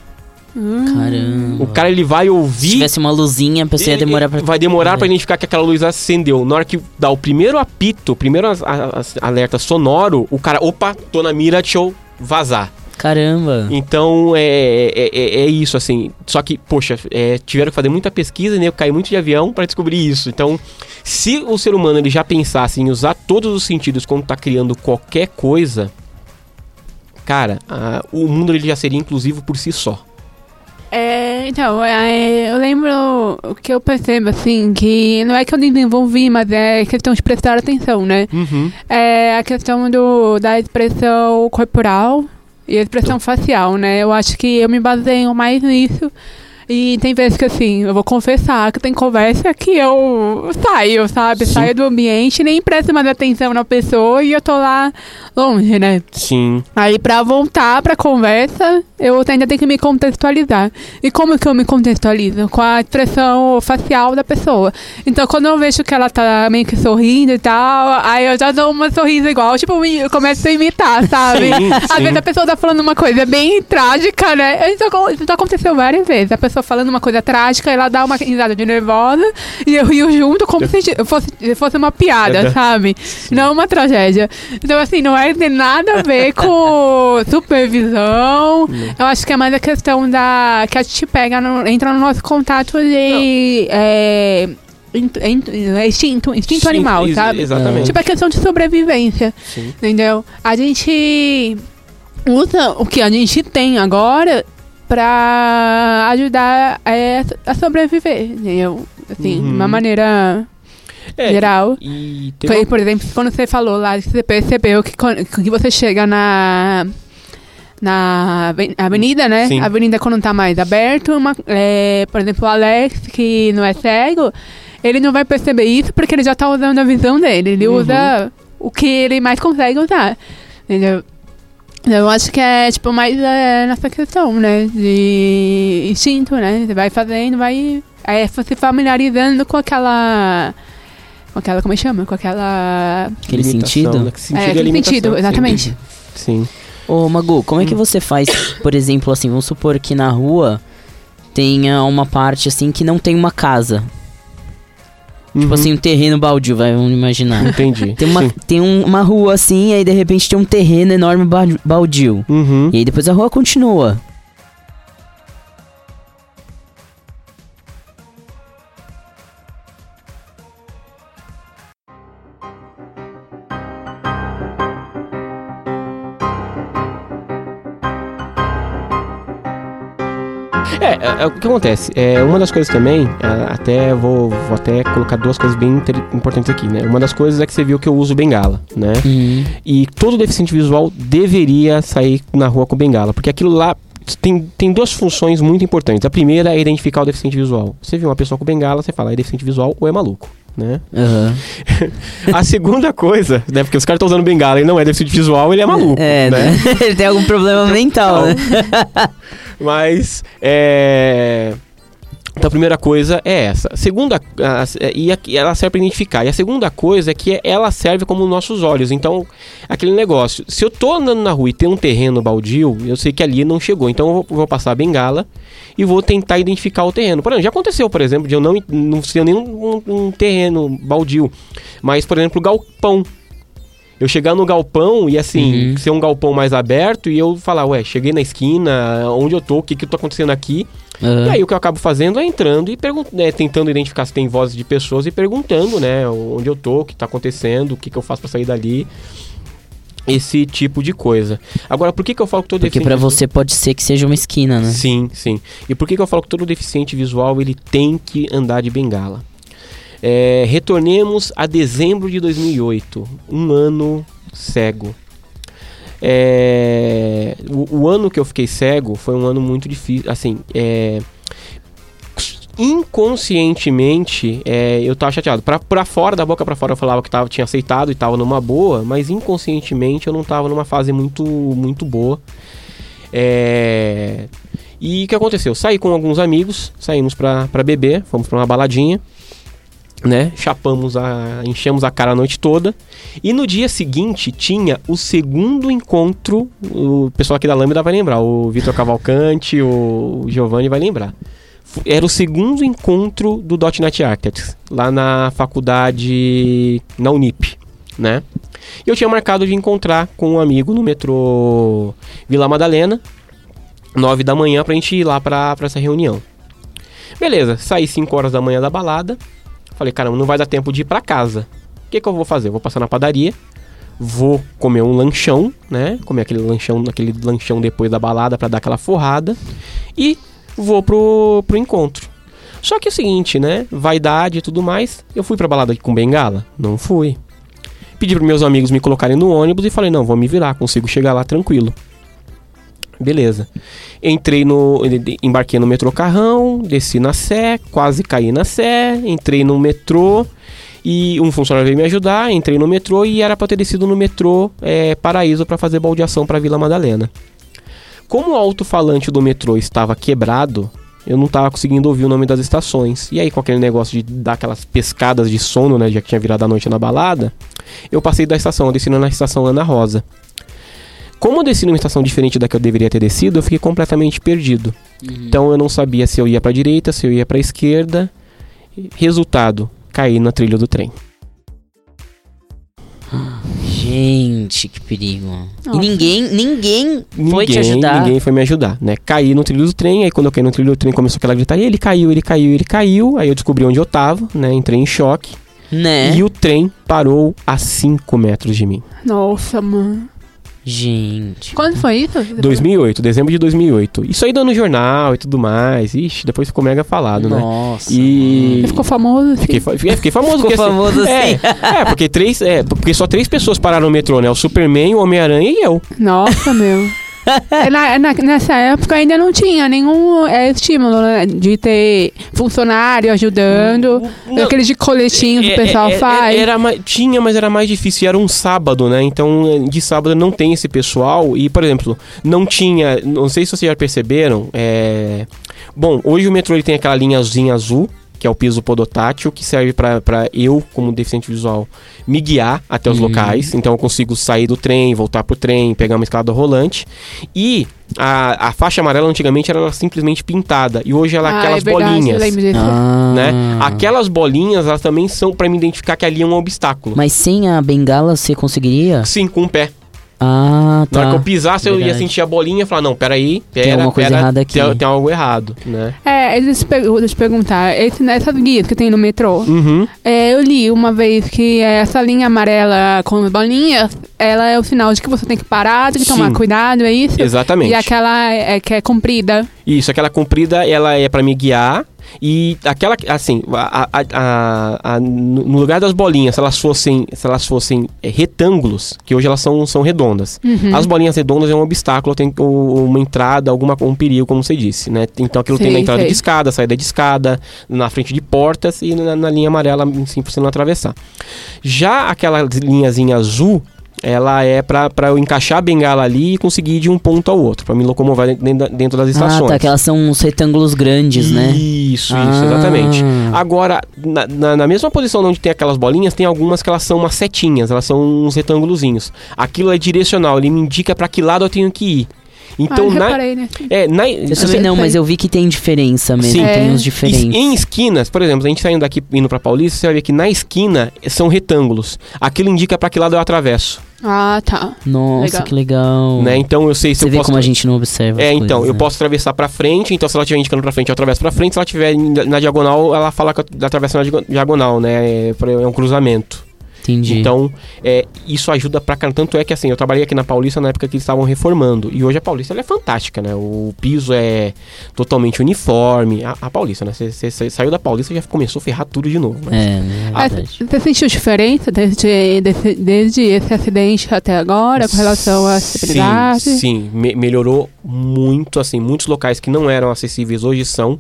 Caramba. O cara ele vai Se ouvir. tivesse uma luzinha, a pessoa ia ele- demorar pra. Vai demorar pra identificar que aquela luz acendeu. Na hora que dá o primeiro apito, o primeiro as- as- alerta sonoro, o cara, opa, tô na mira, deixa eu vazar. Caramba. Então é, é, é- é isso, assim. Só que, poxa, é, tiveram que fazer muita pesquisa, né? Eu caí muito de avião pra descobrir isso. Então, se o ser humano ele já pensasse em usar todos os sentidos quando tá criando qualquer coisa, cara, a- o mundo ele já seria inclusivo por si só. É, então, é, eu lembro o que eu percebo, assim, que não é que eu desenvolvi, mas é questão de prestar atenção, né? Uhum. É a questão do, da expressão corporal e a expressão facial, né? Eu acho que eu me baseio mais nisso. E tem vezes que, assim, eu vou confessar que tem conversa que eu saio, sabe? Sim. Saio do ambiente, nem presto mais atenção na pessoa e eu tô lá longe, né? Sim. Aí, pra voltar pra conversa, eu ainda tenho que me contextualizar. E como que eu me contextualizo? Com a expressão facial da pessoa. Então, quando eu vejo que ela tá meio que sorrindo e tal, aí eu já dou uma sorriso igual, tipo, eu começo a imitar, sabe? Sim, Às sim. vezes a pessoa tá falando uma coisa bem trágica, né? Isso, aconteceu várias vezes. A pessoa falando uma coisa trágica, ela dá uma risada de nervosa e eu rio junto como se fosse, fosse uma piada, sabe? Não uma tragédia. Então, assim, não é tem nada a ver com supervisão. Eu acho que é mais a questão da. que a gente pega, no- entra no nosso contato de. É, in- é instinto, instinto Sim, animal, sabe? Exatamente. Tipo, é questão de sobrevivência. Sim. Entendeu? A gente usa o que a gente tem agora pra ajudar é, a sobreviver, entendeu? Assim, de uma Uhum. maneira É, geral. E Foi, uma- por exemplo, quando você falou lá, você percebeu que, quando- que você chega na na aven- avenida, né? Sim. A avenida quando tá mais aberto, uma, é, por exemplo, o Alex, que não é cego, ele não vai perceber isso porque ele já tá usando a visão dele. Ele Uhum. usa o que ele mais consegue usar. Entendeu? Eu acho que é, tipo, mais é, nessa questão, né? De instinto, né? Você vai fazendo, vai... É, se familiarizando com aquela... Com aquela, como é que chama? Com aquela... Aquele limitação, sentido? né? Sentido é, aquele sentido, sim. exatamente. Sim. Ô, Magu, como é que você faz, por exemplo, assim, vamos supor que na rua tenha uma parte assim que não tem uma casa. Tipo Uhum. assim, um terreno baldio, vai, vamos imaginar. Entendi. Tem uma, Sim. tem um- uma rua assim, aí de repente tem um terreno enorme ba- baldio. Uhum. E aí depois a rua continua. É, é, é, o que acontece? É, uma das coisas também, a- até vou, vou até colocar duas coisas bem importantes aqui, né? Uma das coisas é que você viu que eu uso bengala, né? Uhum. E todo deficiente visual deveria sair na rua com bengala, porque aquilo lá tem, tem duas funções muito importantes. A primeira é identificar o deficiente visual. Você viu uma pessoa com bengala, você fala, é deficiente visual ou é maluco, né? Aham. A segunda coisa, né? Porque os caras estão usando bengala e não é deficiente visual, ele é maluco, É, né? Ele tem algum problema mental, né? Mas, é... Então a primeira coisa é essa. Segunda, e ela serve para identificar. E a segunda coisa é que ela serve como nossos olhos. Então, aquele negócio. Se eu tô andando na rua e tem um terreno baldio, eu sei que ali não chegou. Então eu vou, vou passar a bengala e vou tentar identificar o terreno. Por exemplo, já aconteceu, por exemplo, de eu não, não ser nenhum um, um terreno baldio. Mas, por exemplo, galpão. Eu chegar no galpão e assim, Uhum. ser um galpão mais aberto e eu falar, ué, cheguei na esquina, onde eu tô, o que que tá acontecendo aqui? Aham. E aí o que eu acabo fazendo é entrando e né, tentando identificar se tem vozes de pessoas e perguntando, né, onde eu tô, o que tá acontecendo, o que que eu faço pra sair dali. Esse tipo de coisa. Agora, por que que eu falo que todo Porque pra você pode ser que seja uma esquina, né? Sim, sim. E por que, que eu falo que todo deficiente visual ele tem que andar de bengala? É, retornemos a dezembro de 2008, um ano cego. É, o, o ano que eu fiquei cego foi um ano muito difícil. Assim, é, inconscientemente é, eu tava chateado. Pra, pra fora, da boca pra fora, eu falava que tava, tinha aceitado e tava numa boa, mas inconscientemente eu não tava numa fase muito, muito boa. É, e o que aconteceu? Saí com alguns amigos, saímos pra, pra beber, fomos pra uma baladinha, né? Chapamos a. enchemos a cara a noite toda. E no dia seguinte tinha o segundo encontro. O pessoal aqui da Lambda vai lembrar, o Vitor Cavalcante, o Giovanni vai lembrar. Era o segundo encontro do .NET Architects, lá na faculdade, na Unip, né? E eu tinha marcado de encontrar com um amigo no metrô Vila Madalena, 9 da manhã, pra gente ir lá pra, pra essa reunião. Beleza, saí 5 horas da manhã da balada. Falei, caramba, não vai dar tempo de ir pra casa. O que, que eu vou fazer? Eu vou passar na padaria, vou comer um lanchão, né? Comer aquele lanchão, aquele lanchão depois da balada pra dar aquela forrada. E vou pro, pro encontro. Só que é o seguinte, né? Vaidade e tudo mais. Eu fui pra balada com bengala? Não fui. Pedi pros meus amigos me colocarem no ônibus e falei, não, vou me virar, consigo chegar lá tranquilo. Beleza. Entrei no. Embarquei no metrô Carrão, desci na Sé, quase caí na Sé, entrei no metrô e um funcionário veio me ajudar, entrei no metrô e era pra ter descido no metrô é, Paraíso para fazer baldeação pra Vila Madalena. Como o alto-falante do metrô estava quebrado, eu não tava conseguindo ouvir o nome das estações. E aí, com aquele negócio de dar aquelas pescadas de sono, né? Já que tinha virado a noite na balada, eu passei da estação, eu desci na estação Ana Rosa. Como eu desci numa estação diferente da que eu deveria ter descido, eu fiquei completamente perdido. Então eu não sabia se eu ia pra direita, se eu ia pra esquerda. Resultado, caí na trilha do trem. Gente, que perigo. Nossa. E ninguém, ninguém, foi te Ninguém- ajudar. Ninguém foi me ajudar, né? Caí no trilho do trem, aí quando eu caí no trilho do trem começou aquela gritaria, ele caiu, ele caiu, ele caiu. Aí eu descobri onde eu tava, né? Entrei em choque. Né? E o trem parou a 5 metros de mim. Nossa, mano. Gente. Quando foi isso? 2008, dezembro de 2008. Isso aí dando no jornal e tudo mais. Ixi, depois ficou mega falado, né? Nossa. E. Você ficou famoso assim? Fiquei, fa- é, fiquei famoso. Ficou porque, assim, famoso assim. É, é, porque três. É, porque só três pessoas pararam no metrô, né? O Superman, o Homem-Aranha e eu. Nossa, meu. É, na- na- nessa época ainda não tinha nenhum é, estímulo né, de ter funcionário ajudando, Não. aqueles de coletinho que o É, pessoal é, é, faz. Era, tinha, mas era mais difícil. e Era um sábado, né? Então, de sábado não tem esse pessoal. E, por exemplo, não tinha. Não sei se vocês já perceberam. É... Bom, hoje o metrô ele tem aquela linhazinha azul. Que é o piso podotátil, que serve pra pra eu, como deficiente visual, me guiar até os Uhum. locais. Então eu consigo sair do trem, voltar pro trem, pegar uma escada rolante. E a, a faixa amarela antigamente era simplesmente pintada. E hoje ela é Ah, aquelas é verdade, bolinhas disso. Ah. né? Aquelas bolinhas, elas também são pra me identificar que ali é um obstáculo. Mas sem a bengala você conseguiria? Sim, com o pé. Ah, Na hora que eu tá. pisasse, eu ia Verdade. sentir a bolinha e falar, não, peraí, pera, alguma coisa pera, errada aqui. Tem, tem algo errado, né? É, deixa eu te perguntar, esse, nessas guias que tem no metrô, Uhum. é, eu li uma vez que essa linha amarela com as bolinhas, ela é o sinal de que você tem que parar, tem que tomar Sim. cuidado, é isso? Exatamente. E aquela é, que é comprida. Isso, aquela comprida, ela é pra me guiar. E aquela, assim, a, a- a- no lugar das bolinhas, se elas fossem, se elas fossem é, retângulos, que hoje elas são, são redondas. Uhum. As bolinhas redondas é um obstáculo, tem uma entrada, alguma, um perigo, como você disse, né? Então aquilo tem Sei, na entrada sei. de escada, saída de escada, na frente de portas e na, na linha amarela, sim, pra você não atravessar. Já aquela linhazinha azul, ela é pra, pra eu encaixar a bengala ali e conseguir ir de um ponto ao outro, pra me locomover dentro, dentro das Ah, estações. tá. Que elas são uns retângulos grandes, né? Isso, isso, Ah. exatamente. Agora, na, na- na mesma posição onde tem aquelas bolinhas, tem algumas que elas são umas setinhas, elas são uns retângulozinhos. Aquilo é direcional, ele me indica pra que lado eu tenho que ir. Então, ah, eu na, reparei, né? é, na, Eu também não, mas eu vi que tem diferença mesmo. Sim. Tem É. uns es- diferentes. em esquinas, por exemplo, a gente saindo daqui indo pra Paulista, você vai ver que na esquina são retângulos. Aquilo indica pra que lado eu atravesso, Ah, tá. Nossa, Legal. que legal. né? Então eu sei se Você eu vê posso como a gente não observa. É, as então, coisas, eu né? posso atravessar pra frente, então se ela estiver indicando pra frente, eu atravesso pra frente, se ela estiver na na diagonal, ela fala que eu atravesso na diago- diagonal, né? É, é um cruzamento. Entendi. Então, é, isso ajuda pra caramba. Tanto é que assim, eu trabalhei aqui na Paulista na época que eles estavam reformando. E hoje a Paulista ela é fantástica, né? O piso é totalmente uniforme. A, a Paulista, né? Você saiu da Paulista e já começou a ferrar tudo de novo. né? É, é Ah, verdade. Você sentiu diferença desde, desse- desde esse acidente até agora com relação à acessibilidade? Sim, sim. Me- melhorou muito, assim, muitos locais que não eram acessíveis hoje são.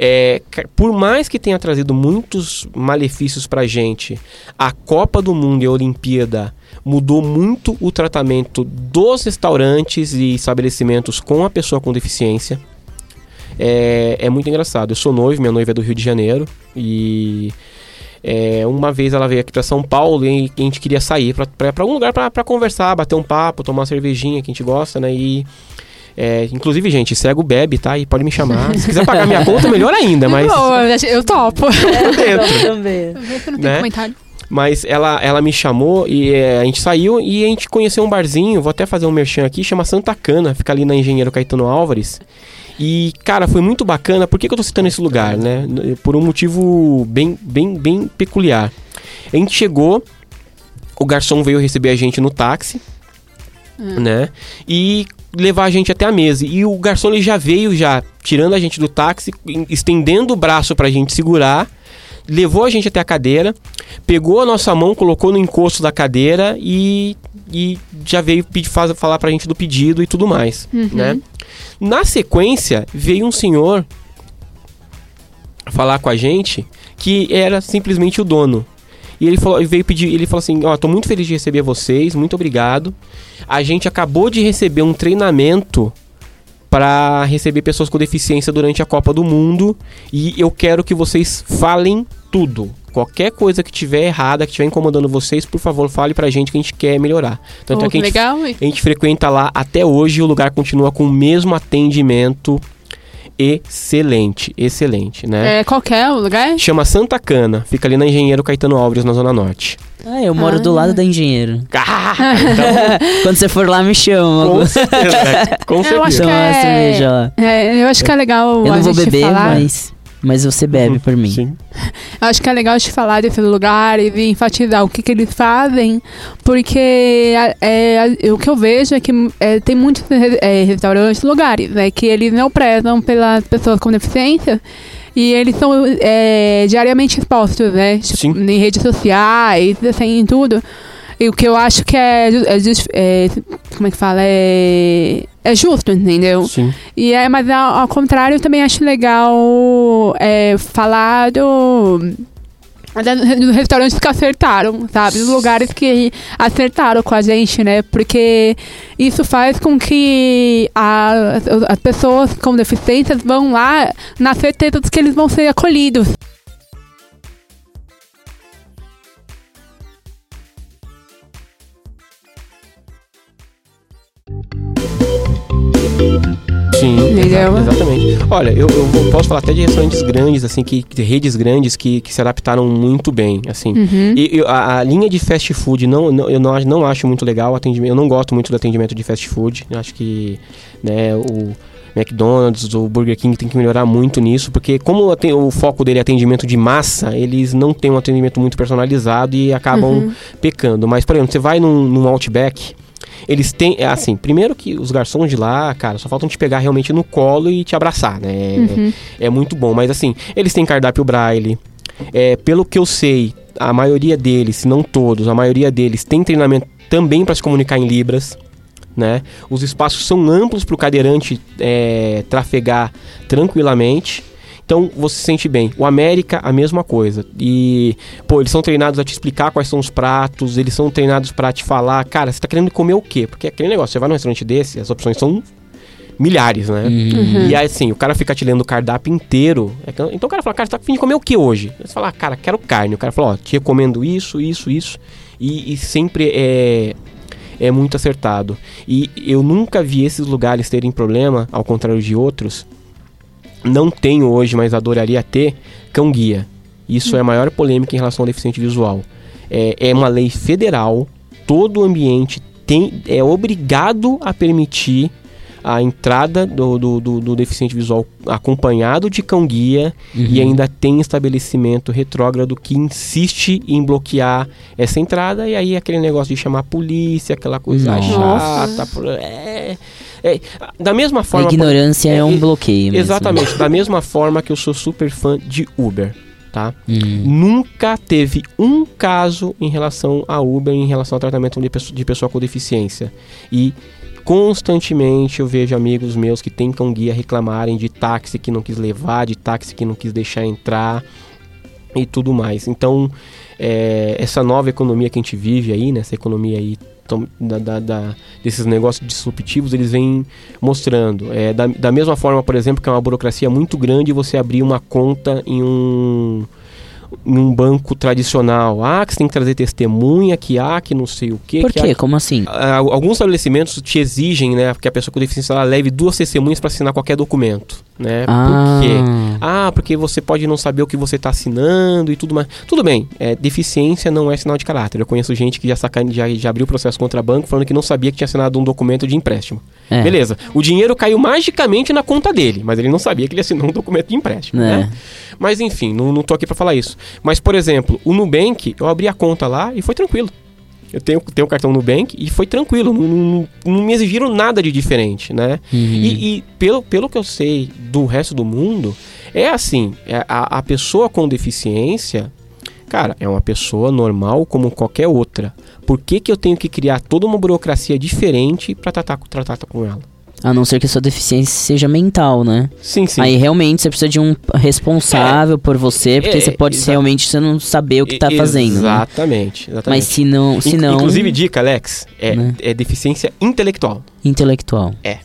É, por mais que tenha trazido muitos malefícios pra gente, a Copa do Mundo e a Olimpíada mudou muito o tratamento dos restaurantes e estabelecimentos com a pessoa com deficiência. É, é muito engraçado. Eu sou noivo, minha noiva é do Rio de Janeiro e é, uma vez ela veio aqui para São Paulo e a gente queria sair para algum lugar para conversar, bater um papo, tomar uma cervejinha que a gente gosta, né? E é, inclusive, gente, cego bebe, tá? E pode me chamar. Se quiser pagar minha conta, melhor ainda, mas Boa, eu topo. também. Vê se não tem Né? comentário. Mas ela, ela me chamou e é, a gente saiu e a gente conheceu um barzinho, vou até fazer um merchan aqui, chama Santa Cana, fica ali na Engenheiro Caetano Álvares. E, cara, foi muito bacana. Por que, que eu tô citando esse lugar, né? Por um motivo bem, bem, bem peculiar. A gente chegou, o garçom veio receber a gente no táxi, Hum. né? E levar a gente até a mesa. E o garçom ele já veio, já tirando a gente do táxi, estendendo o braço pra gente segurar, levou a gente até a cadeira, pegou a nossa mão, colocou no encosto da cadeira e, e já veio pedir, faz, falar pra gente do pedido e tudo mais, né? Na sequência, veio um senhor falar com a gente que era simplesmente o dono. E ele falou, veio pedir, ele falou assim: "Ó, tô muito feliz de receber vocês, muito obrigado. A gente acabou de receber um treinamento para receber pessoas com deficiência durante a Copa do Mundo e eu quero que vocês falem tudo. Qualquer coisa que tiver errada, que estiver incomodando vocês, por favor, fale pra gente que a gente quer melhorar. Tanto Oh, é que a que gente legal, a gente frequenta lá até hoje e o lugar continua com o mesmo atendimento excelente, excelente, né? É, qual que é o lugar? Chama Santa Cana, fica ali na Engenheiro Caetano Alves, na Zona Norte. Ah, eu moro Ah. do lado da engenheiro. Ah, então, Quando você for lá, me chama. com certeza, com Eu acho certeza. que é-. É, eu acho que é legal Eu a não vou beber, falar. mas, mas você bebe por mim. Sim. Acho que é legal de falar desses lugares e enfatizar o que, que eles fazem, porque é, a- o que eu vejo é que é, tem muitos re- é, restaurantes, lugares, né, que eles não prezam pelas pessoas com deficiência e eles são é, diariamente expostos, né, tipo, Sim. em redes sociais, assim, em tudo. E o que eu acho que é, é, é, como é que fala, é, é justo, entendeu? Sim. E é, mas ao, ao contrário, eu também acho legal é, falar do, dos restaurantes que acertaram, sabe? Dos lugares que acertaram com a gente, né? Porque isso faz com que a- as, as pessoas com deficiências vão lá na certeza de que eles vão ser acolhidos. Sim, exa- exatamente. Olha, eu, eu posso falar até de restaurantes grandes, assim, que, de redes grandes que, que se adaptaram muito bem, assim. Uhum. E, a, a linha de fast food, não, não- eu não, acho- não acho muito legal o atendimento. Eu não gosto muito do atendimento de fast food. Eu acho que né, o McDonald's, o Burger King tem que melhorar muito nisso, porque como o foco dele é atendimento de massa, eles não têm um atendimento muito personalizado e acabam Uhum. pecando. Mas, por exemplo, você vai num, num Outback, eles têm, é assim, primeiro que os garçons de lá, cara, só faltam te pegar realmente no colo e te abraçar, né? Uhum. É muito bom, mas assim, eles têm cardápio braille. É, pelo que eu sei, a maioria deles, se não todos, a maioria deles tem treinamento também para se comunicar em libras, né? Os espaços são amplos para o cadeirante é, trafegar tranquilamente. Então você se sente bem. O América, a mesma coisa. E, pô, eles são treinados a te explicar quais são os pratos, eles são treinados para te falar, cara, você tá querendo comer o quê? Porque é aquele negócio, você vai num restaurante desse, as opções são milhares, né? Uhum. E aí, assim, o cara fica te lendo o cardápio inteiro. É Então o cara fala, cara, você tá afim de comer o que hoje? Você fala, ah, cara, quero carne. O cara fala, ó, te recomendo isso, isso, isso. E, e sempre é, é muito acertado. E eu nunca vi esses lugares terem problema, ao contrário de outros. Não tenho hoje, mas adoraria ter cão guia. Isso é a maior polêmica em relação ao deficiente visual. É, é uma lei federal, todo o ambiente tem, é obrigado a permitir a entrada do, do, do- do deficiente visual acompanhado de cão guia e ainda tem estabelecimento retrógrado que insiste em bloquear essa entrada e aí aquele negócio de chamar a polícia, aquela coisa Nossa. chata. É, é, da mesma A forma. ignorância é, é, um bloqueio mesmo. Exatamente, da mesma forma que eu sou super fã de Uber, tá? Hum. Nunca teve um caso em relação a Uber, em relação ao tratamento de pessoa, de pessoa com deficiência. E constantemente eu vejo amigos meus que têm cão guia reclamarem de táxi que não quis levar, de táxi que não quis deixar entrar e tudo mais. Então, é, essa nova economia que a gente vive aí, né, essa economia aí da, da- da- desses negócios disruptivos, eles vêm mostrando. É, da, da mesma forma, por exemplo, que é uma burocracia muito grande você abrir uma conta em um em um banco tradicional. Ah, que você tem que trazer testemunha, que há, que não sei o quê. Por que quê? há- Como assim? ah, alguns estabelecimentos te exigem, né, que a pessoa com deficiência ela leve duas testemunhas para assinar qualquer documento, né? Ah, Por quê? Ah, porque você pode não saber o que você está assinando e tudo mais. Tudo bem, é, deficiência não é sinal de caráter. Eu conheço gente que já, sacane, já, já abriu processo contra banco falando que não sabia que tinha assinado um documento de empréstimo. é. Beleza, o dinheiro caiu magicamente na conta dele, mas ele não sabia que ele assinou um documento de empréstimo, É. né? Mas enfim, não, não tô aqui para falar isso. Mas, por exemplo, o Nubank, eu abri a conta lá e foi tranquilo. Eu tenho, tenho cartão Nubank e foi tranquilo, não, não, não me exigiram nada de diferente, né? Uhum. E, e pelo, pelo que eu sei do resto do mundo, é assim, é a, a pessoa com deficiência, cara, é uma pessoa normal como qualquer outra. Por que, que eu tenho que criar toda uma burocracia diferente para tratar, tratar com ela? A não ser que a sua deficiência seja mental, né? Sim, sim. Aí realmente você precisa de um responsável por você, porque É, você pode realmente você não saber o que tá E- fazendo. né? Exatamente, exatamente. Mas se não, se In- não Inclusive, dica, Alex, é, Né? é deficiência intelectual. intelectual. É.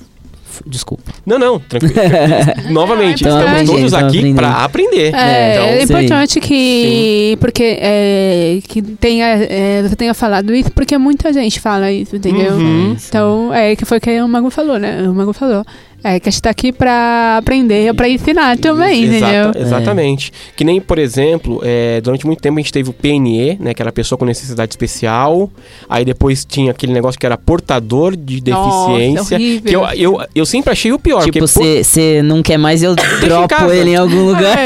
Desculpa. Não, não, tranquilo. Novamente, Então, estamos todos então aqui para aprender. É, Então, é sim. importante que. Porque é, que tenha, é, você tenha falado isso, porque muita gente fala isso, entendeu? Uhum. Então, é que foi o que o Mago falou, né? O Mago falou. É que a gente tá aqui pra aprender, pra ensinar também, Exata- entendeu? Exatamente. Que nem, por exemplo, é, durante muito tempo a gente teve o PNE, né? Que era pessoa com necessidade especial. Aí depois tinha aquele negócio que era portador de deficiência. Nossa, horrível. que eu, eu, eu sempre achei o pior. Tipo, você não quer mais, eu dropo ele em algum lugar.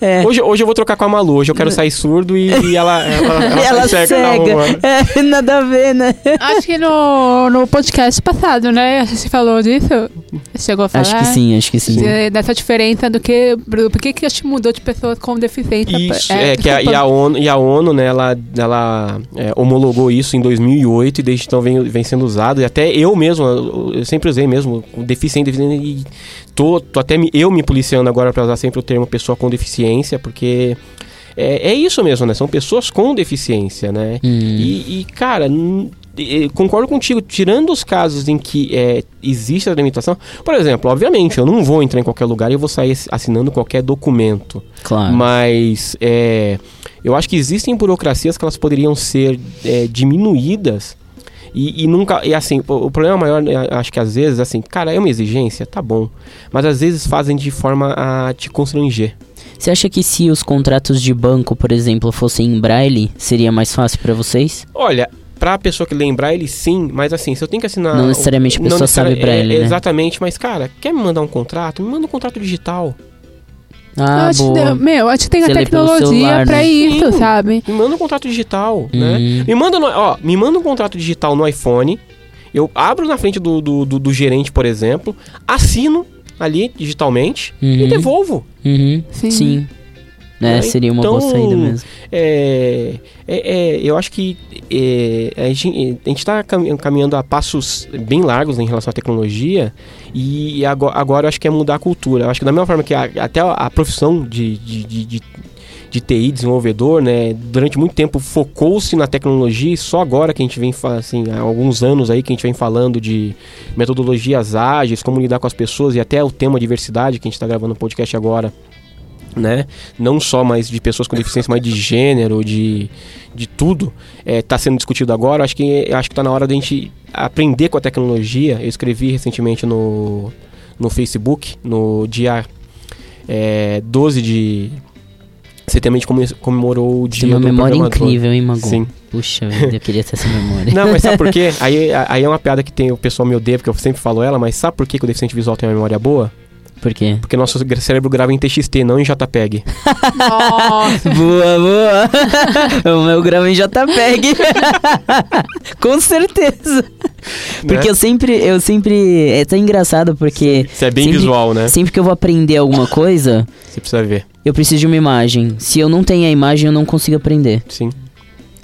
É. pô, hoje, hoje eu vou trocar com a Malu. Hoje eu quero sair surdo e, e ela, ela, ela, Ela cega. cega. É, nada a ver, né? Acho que no, no podcast passado, né? Você falou disso? Chegou a falar? Acho que sim, acho que sim. De- Dessa diferença do que. Por que, que a gente mudou de pessoas com deficiência? Isso, é, que a, e, a ONU, e a ONU, né, ela, ela é, homologou isso em 2008 e desde então vem, vem sendo usado. E até eu mesmo, eu, sempre usei mesmo, deficiente, deficiente, e tô, tô até me- eu me policiando agora para usar sempre o termo pessoa com deficiência, porque é, é isso mesmo, né, são pessoas com deficiência, né. Hum. E, e, cara, concordo contigo, tirando os casos em que é, existe a limitação, por exemplo, obviamente, eu não vou entrar em qualquer lugar e eu vou sair assinando qualquer documento. Claro. Mas é, eu acho que existem burocracias que elas poderiam ser é, diminuídas e, e nunca. E assim, o, o problema maior, né, acho que às vezes, assim, cara, é uma exigência, tá bom. Mas às vezes fazem de forma a te constranger. Você acha que se os contratos de banco, por exemplo, fossem em braille, seria mais fácil pra vocês? Olha. Pra pessoa que lembrar ele sim, mas assim, se eu tenho que assinar. Não necessariamente a não pessoa sabe necessari- braille, é, né? Exatamente, mas cara, quer me mandar um contrato? Me manda um contrato digital. Ah, acho, boa. meu, acho que tem Você a tecnologia celular, pra né? isso, Sim. sabe? Me manda um contrato digital, Hum. né? Me manda, no- ó, me manda um contrato digital no iPhone. Eu abro na frente do, do, do- do gerente, por exemplo, assino ali digitalmente e Uhum. devolvo. Uhum. Sim. Sim. É, Né? seria uma Então, boa saída mesmo. É, é- é, eu acho que é, a gente a está caminhando a passos bem largos em relação à tecnologia e agora, agora eu acho que é mudar a cultura. Eu acho que da mesma forma que a- até a, profissão de, de, de, de, de TI, desenvolvedor, né, durante muito tempo focou-se na tecnologia e só agora que a gente vem, assim, há alguns anos aí que a gente vem falando de metodologias ágeis, como lidar com as pessoas e até o tema diversidade que a gente está gravando no podcast agora né? Não só mais de pessoas com deficiência, mas de gênero, de, de tudo, está sendo discutido agora. Acho que acho que está na hora da gente aprender com a tecnologia. Eu escrevi recentemente no, no Facebook, no dia é, 12 de setembro, a gente come- comemorou o Tem dia uma do memória incrível, hein, Magu? Sim. Puxa vida, eu queria ter essa memória. Não, mas sabe por quê? Aí, aí é uma piada que tem, o pessoal me odeia, porque eu sempre falo ela, mas sabe por que, que o deficiente visual tem uma memória boa? Por quê? Porque nosso cérebro grava em TXT, não em JPEG. Nossa. boa, boa. o meu grava em JPEG. Com certeza. Porque né? eu sempre, eu sempre. É tão engraçado porque Isso é bem sempre- visual, né? sempre que eu vou aprender alguma coisa, Você precisa ver. eu preciso de uma imagem. Se eu não tenho a imagem, eu não consigo aprender. Sim.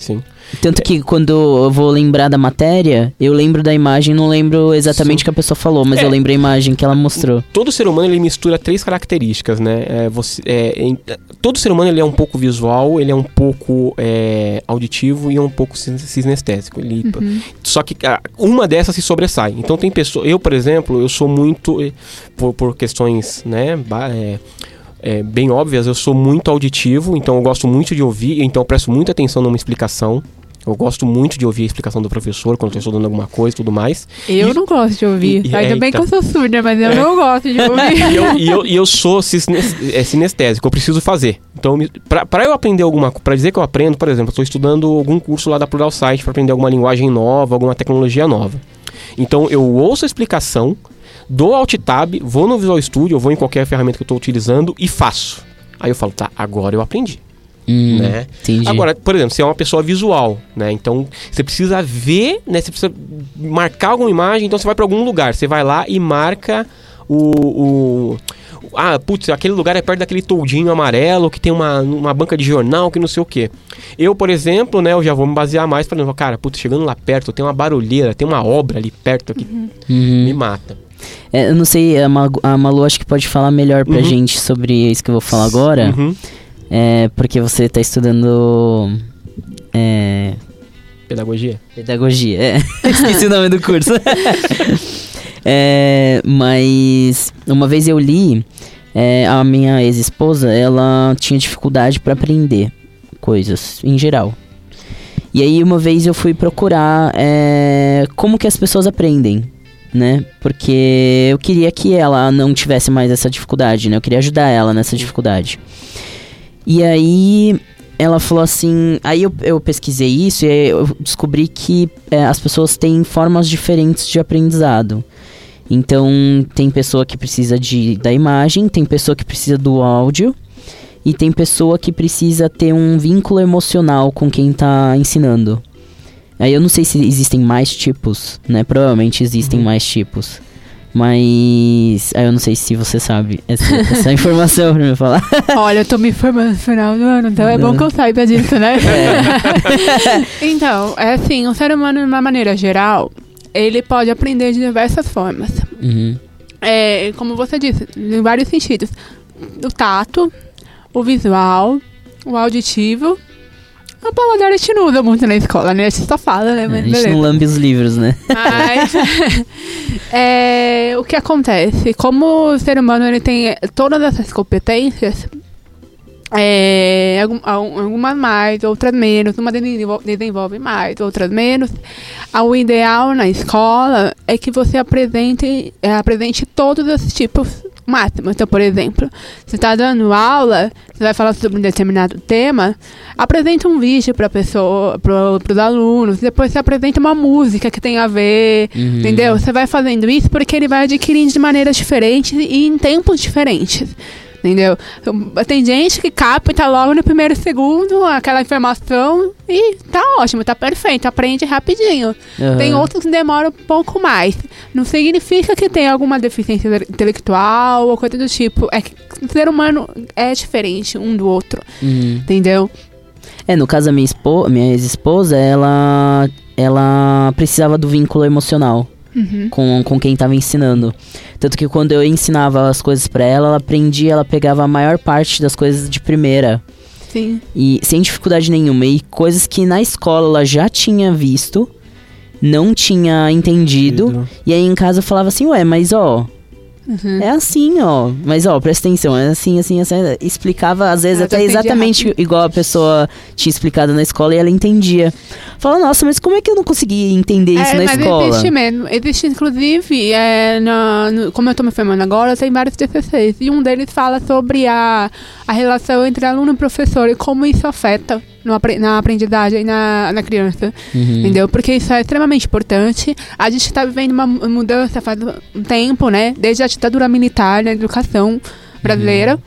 Sim. Tanto que quando eu vou lembrar da matéria, eu lembro da imagem, não lembro exatamente o que a pessoa falou, mas É. eu lembro a imagem que ela mostrou. Todo ser humano ele mistura três características, né? É, você, é, em- todo ser humano ele é um pouco visual, ele é um pouco é, auditivo e é um pouco sin- sinestésico. Ele, Só que ah, uma dessas se sobressai. Então tem pessoas. Eu, por exemplo, eu sou muito. eh, Por, por questões, né? ba- é, é, bem óbvias, eu sou muito auditivo, então eu gosto muito de ouvir, então eu presto muita atenção numa explicação. Eu gosto muito de ouvir a explicação do professor quando estou estudando alguma coisa e tudo mais. Eu E- não gosto de ouvir. e- Ainda bem eita. que eu sou surda, mas eu não gosto de ouvir. E eu, e eu, eu sou é, sinestésico, eu preciso fazer. Então, pra eu aprender alguma coisa, pra dizer que eu aprendo, por exemplo, estou estudando algum curso lá da Plural Site para aprender alguma linguagem nova, alguma tecnologia nova. Então, eu ouço a explicação, dou alt tab, vou no Visual Studio, vou em qualquer ferramenta que eu estou utilizando e faço. Aí eu falo, tá, agora eu aprendi. Hum, né? Entendi. Agora, por exemplo, você é uma pessoa visual, né? Então você precisa ver, né? Você precisa marcar alguma imagem, então você vai para algum lugar, você vai lá e marca o, o- ah, putz, aquele lugar é perto daquele toldinho amarelo que tem uma, uma banca de jornal que não sei o quê. Eu, por exemplo, né, eu já vou me basear mais para cara, putz, chegando lá perto, tem uma barulheira, tem uma obra ali perto que Uhum. me mata. É, eu não sei, a, Magu- a Malu acho que pode falar melhor pra Uhum. gente sobre isso que eu vou falar agora. Uhum. É, porque você tá estudando. É, Pedagogia. Pedagogia, é. Esqueci o nome do curso. É, mas uma vez eu li, é, a minha ex-esposa, ela tinha dificuldade para aprender coisas, em geral. E aí uma vez eu fui procurar é, como que as pessoas aprendem, né? Porque eu queria que ela não tivesse mais essa dificuldade, né? Eu queria ajudar ela nessa dificuldade. E aí ela falou assim. Aí eu, eu pesquisei isso e eu descobri que é, as pessoas têm formas diferentes de aprendizado. Então, tem pessoa que precisa de, da imagem, tem pessoa que precisa do áudio, e tem pessoa que precisa ter um vínculo emocional com quem tá ensinando. Aí eu não sei se existem mais tipos, né? Provavelmente existem mais tipos. Mas. Aí eu não sei se você sabe essa, essa informação pra me falar. Olha, eu tô me formando no final do ano, então é bom que eu saiba disso, né? então, é assim, o ser humano, de uma maneira geral, ele pode aprender de diversas formas. Uhum. É, como você disse, em vários sentidos. O tato, o visual, o auditivo. A paladar a gente não usa muito na escola, né? A gente só fala, né? A Mas gente beleza. não lambe os livros, né? Mas é, o que acontece? Como o ser humano ele tem todas essas competências, é, algum- al- algumas mais, outras menos, uma desenvol- desenvolve mais, outras menos. Ah, O ideal na escola é que você apresente, é, apresente todos esses tipos máximos. Então, por exemplo, você está dando aula, você vai falar sobre um determinado tema, apresenta um vídeo para pessoa, para os alunos, depois você apresenta uma música que tem a ver, Uhum. entendeu? Você vai fazendo isso porque ele vai adquirindo de maneiras diferentes e em tempos diferentes. Entendeu? Então, Tem gente que capta logo no primeiro segundo aquela informação e tá ótimo, tá perfeito, aprende rapidinho. Aham. Tem outros que demoram um pouco mais. Não significa que tem alguma deficiência intelectual ou coisa do tipo. É que o ser humano é diferente um do outro, Uhum. entendeu? É, no caso, a minha, minha ex-esposa, ela, ela precisava do vínculo emocional Uhum. com, com quem tava ensinando. Tanto que quando eu ensinava as coisas pra ela, ela aprendia, ela pegava a maior parte das coisas de primeira. Sim. E sem dificuldade nenhuma. E coisas que na escola ela já tinha visto, não tinha entendido. E aí em casa eu falava assim, ué, mas ó, Uhum. é assim, ó. Mas ó, presta atenção, é assim, assim, assim. Explicava, às vezes, Ah, até entendi exatamente rápido. igual a pessoa tinha explicado na escola e ela entendia. Fala, nossa, mas como é que eu não consegui entender isso é, na mas escola? existe mesmo. Existe, inclusive, é, na- no- como eu tô me formando agora, tem vários TCCs. E um deles fala sobre a, a relação entre aluno e professor e como isso afeta no na aprendizagem na, na criança. Uhum. Entendeu? Porque isso é extremamente importante. A gente está vivendo uma mu- mudança faz um tempo, né? Desde a ditadura militar na educação brasileira.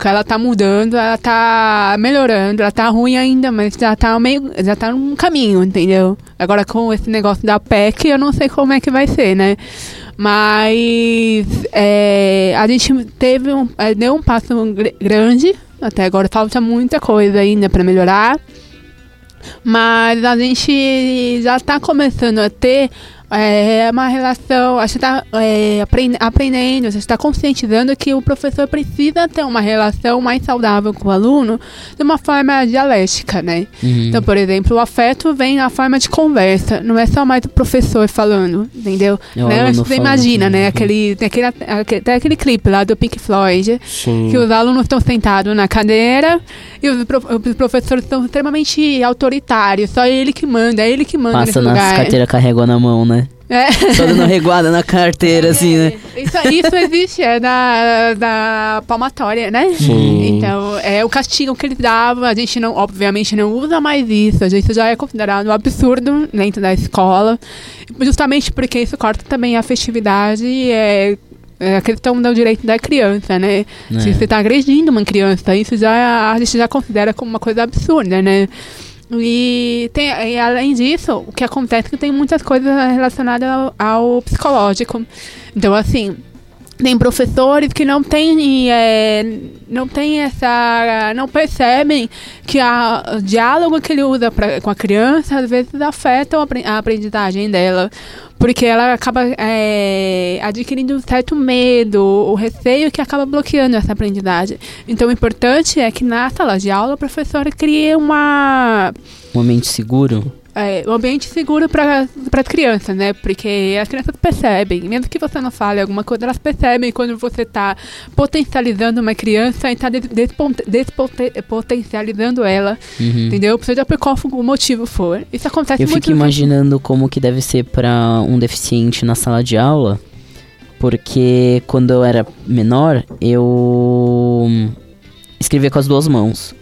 Que ela tá mudando, ela tá melhorando, ela tá ruim ainda, mas já tá meio. já tá num caminho, entendeu? Agora com esse negócio da PEC, eu não sei como é que vai ser, né? Mas é, a gente teve um. é, deu um passo gr- grande. Até agora falta muita coisa ainda para melhorar. Mas a gente já está começando a ter é, uma relação, a gente está aprendendo, a gente está conscientizando que o professor precisa ter uma relação mais saudável com o aluno de uma forma dialética, né? Uhum. Então, por exemplo, o afeto vem na forma de conversa, não é só mais o professor falando, entendeu? É né? Você imagina, né? Uhum. Aquele, tem aquele, aquele, aquele clipe lá do Pink Floyd, Sim. que os alunos estão sentados na cadeira e os, os professores estão extremamente autoritários. Só ele que manda, é ele que manda Passa nas lugar. carteiras carregou na mão, né? É. Só dando reguada na carteira, assim, né? Isso, isso existe, é da, da palmatória, né? Sim. Então, é o castigo que eles davam, a gente não, obviamente, não usa mais isso, a gente já é considerado um absurdo dentro da escola, justamente porque isso corta também a festividade, é, É a questão do direito da criança, né? É. Se você está agredindo uma criança, isso já a gente já considera como uma coisa absurda, né? E, tem, e além disso, o que acontece é que tem muitas coisas relacionadas ao, ao psicológico. Então, assim, tem professores que não têm é, não tem essa não percebem que a, o diálogo que ele usa pra, com a criança às vezes afeta a apren- a aprendizagem dela porque ela acaba é, adquirindo um certo medo o receio que acaba bloqueando essa aprendizagem então o importante é que na sala de aula a professora crie uma Um ambiente seguro. É, um ambiente seguro para as crianças, né? Porque as crianças percebem, mesmo que você não fale alguma coisa, elas percebem quando você está potencializando uma criança e está despotencializando ela, Uhum. entendeu? Seja por qual o motivo for. Isso acontece Eu muito. fico imaginando como que deve ser pra um deficiente na sala de aula, porque quando eu era menor, eu escrevia com as duas mãos.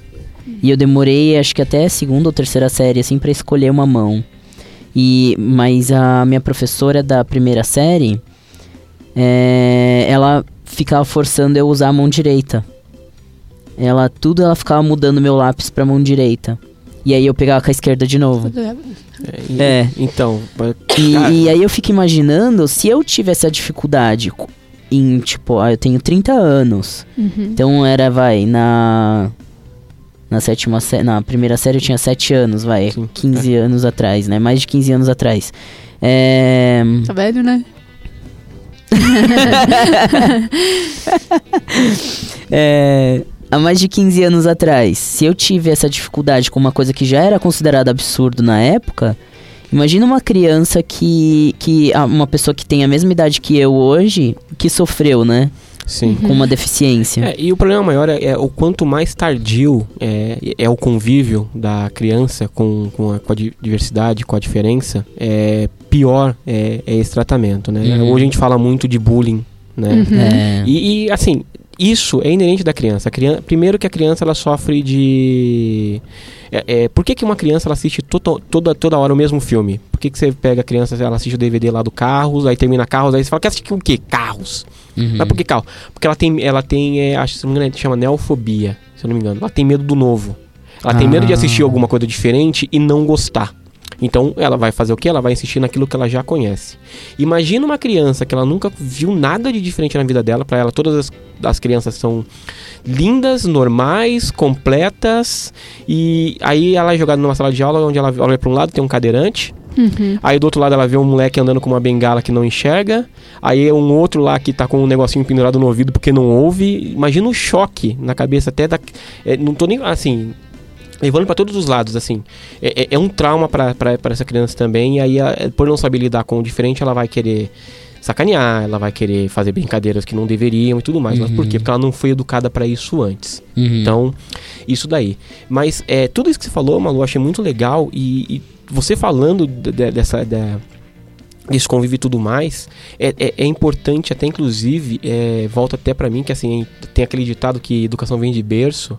E eu demorei, acho que até a segunda ou terceira série, assim, pra escolher uma mão. E, mas a minha professora da primeira série, é, ela ficava forçando eu usar a mão direita. Ela, tudo ela ficava mudando meu lápis pra mão direita. E aí eu pegava com a esquerda de novo. É, e- É. Então, E, e aí eu fico imaginando se eu tivesse a dificuldade em, tipo, ah, eu tenho 30 anos. Uhum. Então era, vai, na. Na sétima sé- na primeira série eu tinha 7 anos, vai, Sim, 15 anos atrás, né? Mais de 15 anos atrás. É. Tá velho, né? é, há mais de 15 anos atrás, se eu tive essa dificuldade com uma coisa que já era considerada absurdo na época, imagina uma criança que, que uma pessoa que tem a mesma idade que eu hoje, que sofreu, né, sim. com uma deficiência. É, e o problema maior é, é o quanto mais tardio é, é o convívio da criança com, com, a, com a di- diversidade, com a diferença, é, pior é, é esse tratamento, né? Uhum. Hoje a gente fala muito de bullying, né? Uhum. É, E, e, assim, isso é inerente da criança. Criança. Primeiro que a criança ela sofre de. É, é, por que, que uma criança ela assiste to- toda, toda hora o mesmo filme? Por que, que você pega a criança, ela assiste o DVD lá do Carros, aí termina Carros, aí você fala, quer assistir o quê? Carros. uhum. Mas por que carro? Porque ela tem, ela tem é, acho que se não me engano, chama neofobia, se eu não me engano. Ela tem medo do novo. Ela tem medo de Ah. assistir alguma coisa diferente e não gostar. Então ela vai fazer o que? Ela vai insistir naquilo que ela já conhece. Imagina uma criança que ela nunca viu nada de diferente na vida dela. Pra ela, todas as, as crianças são lindas, normais, completas. E aí ela é jogada numa sala de aula onde ela olha para um lado tem um cadeirante. Uhum. Aí do outro lado ela vê um moleque andando com uma bengala que não enxerga. Aí um outro lá que tá com um negocinho pendurado no ouvido porque não ouve. Imagina o choque na cabeça até da. é, não tô nem. Assim. Levando pra todos os lados, assim. É, é- é um trauma pra essa criança também. E aí, a- por não saber lidar com o diferente, ela vai querer sacanear, ela vai querer fazer brincadeiras que não deveriam e tudo mais. Mas por Uhum. quê? Porque ela não foi educada pra isso antes. Uhum. Então, isso daí. Mas é, tudo isso que você falou, Malu, eu achei muito legal. E, e você falando de- de- dessa. Da, desse convívio e tudo mais, é, é, é importante até inclusive, é, volta até pra mim, que assim, tem aquele ditado que educação vem de berço,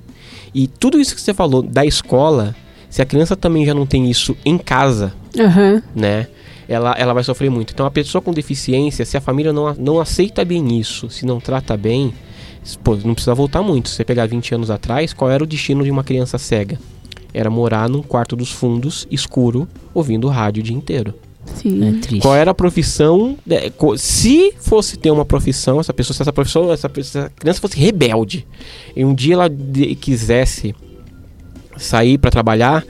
e tudo isso que você falou da escola, se a criança também já não tem isso em casa, Aham. né, ela, ela vai sofrer muito. Então a pessoa com deficiência, se a família não, não aceita bem isso, se não trata bem, pô, não precisa voltar muito. Se você pegar 20 anos atrás, qual era o destino de uma criança cega? Era morar num quarto dos fundos, escuro, ouvindo rádio o dia inteiro. Sim. É triste. Qual era a profissão? Se fosse ter uma profissão, essa pessoa, se essa profissão, essa, essa criança fosse rebelde, e um dia ela de- quisesse sair para trabalhar,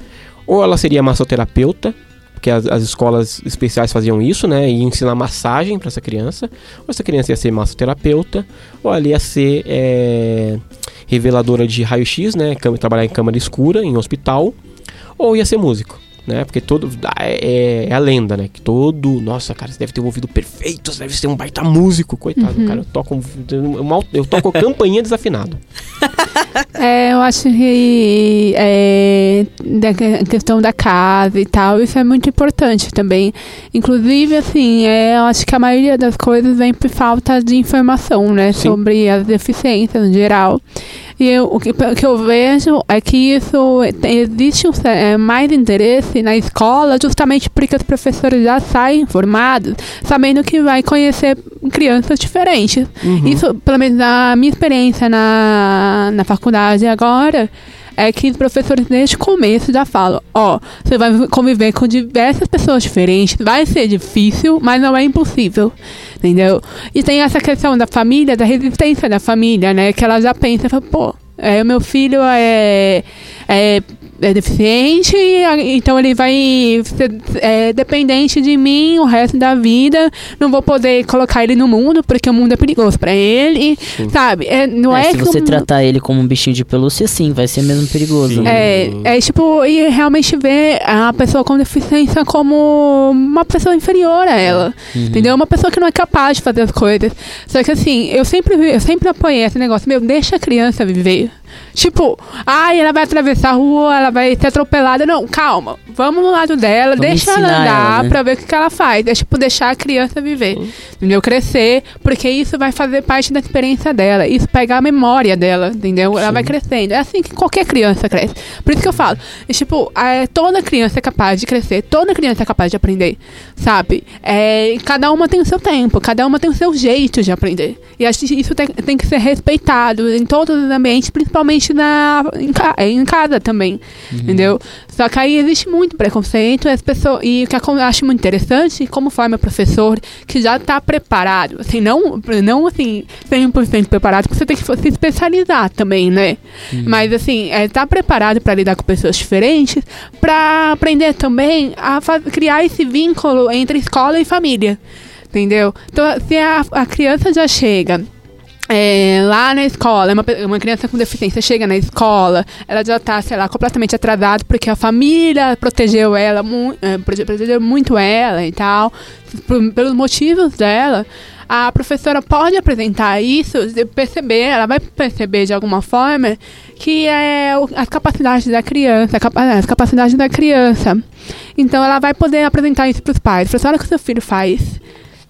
ou ela seria massoterapeuta, porque as, as escolas especiais faziam isso, né? E ensinar massagem para essa criança, ou essa criança ia ser massoterapeuta, ou ela ia ser é, reveladora de raio-x, né? Trabalhar em câmara escura, em hospital, ou ia ser músico né? Porque todo. É, é a lenda, né? Que todo. Nossa, cara, você deve ter um ouvido perfeito, você deve ser um baita músico. Coitado, cara, eu toco. Eu, mal- eu toco campainha desafinado. É, eu acho que é, da questão da casa e tal, isso é muito importante também. Inclusive, assim, é, eu acho que a maioria das coisas vem por falta de informação, né? Sim. Sobre as deficiências em geral. E eu, o, que, o que eu vejo é que isso existe um, é, mais interesse na escola justamente porque os professores já saem formados sabendo que vai conhecer crianças diferentes. Uhum. Isso, pelo menos na minha experiência na, na faculdade agora, é que os professores desde o começo já falam, ó, você vai conviver com diversas pessoas diferentes, vai ser difícil, mas não é impossível, entendeu? E tem essa questão da família, da resistência da família, né, que ela já pensa, pô, é, meu filho é, é, é deficiente, então ele vai ser é, dependente de mim o resto da vida. Não vou poder colocar ele no mundo, porque o mundo é perigoso pra ele, Sim. sabe? É, não é, É, se que você mu- tratar ele como um bichinho de pelúcia, sim, vai ser mesmo perigoso. Né? É, é tipo, e realmente ver a pessoa com deficiência como uma pessoa inferior a ela. Uhum. Entendeu? Uma pessoa que não é capaz de fazer as coisas. Só que assim, eu sempre, eu sempre apoiei esse negócio, meu, deixa a criança viver. Tipo, ai, ela vai atravessar a rua, ela vai ser atropelada. Não, calma. Vamos no lado dela, Vamos deixa ela andar ela, né? pra ver o que, que ela faz. É tipo, deixar a criança viver. Entendeu? Crescer, porque isso vai fazer parte da experiência dela. Isso pega a memória dela, entendeu? Ela vai crescendo. É assim que qualquer criança cresce. Por isso que eu falo, é, tipo, é, toda criança é capaz de crescer, toda criança é capaz de aprender, sabe? É, cada uma tem o seu tempo, cada uma tem o seu jeito de aprender. E acho que isso tem, tem que ser respeitado em todos os ambientes, principalmente na, em, ca- em casa também, entendeu? Só que aí existe muito preconceito, as pessoas, e o que eu acho muito interessante, como forma professor que já está preparado, assim, não, não assim, 100% preparado, porque você tem que se especializar também, né? Mas assim, é, tá preparado para lidar com pessoas diferentes, para aprender também a criar esse vínculo entre escola e família, entendeu? Então, se a, a criança já chega é, lá na escola, uma, pe- uma criança com deficiência chega na escola, ela já tá, sei lá, completamente atrasada porque a família protegeu ela, mu é, prote- protegeu muito ela e tal, pelos motivos dela. A professora pode apresentar isso, perceber, ela vai perceber de alguma forma que é o- as capacidades da criança, capa- as capacidades da criança. Então ela vai poder apresentar isso para os pais. Professora, o que seu filho faz.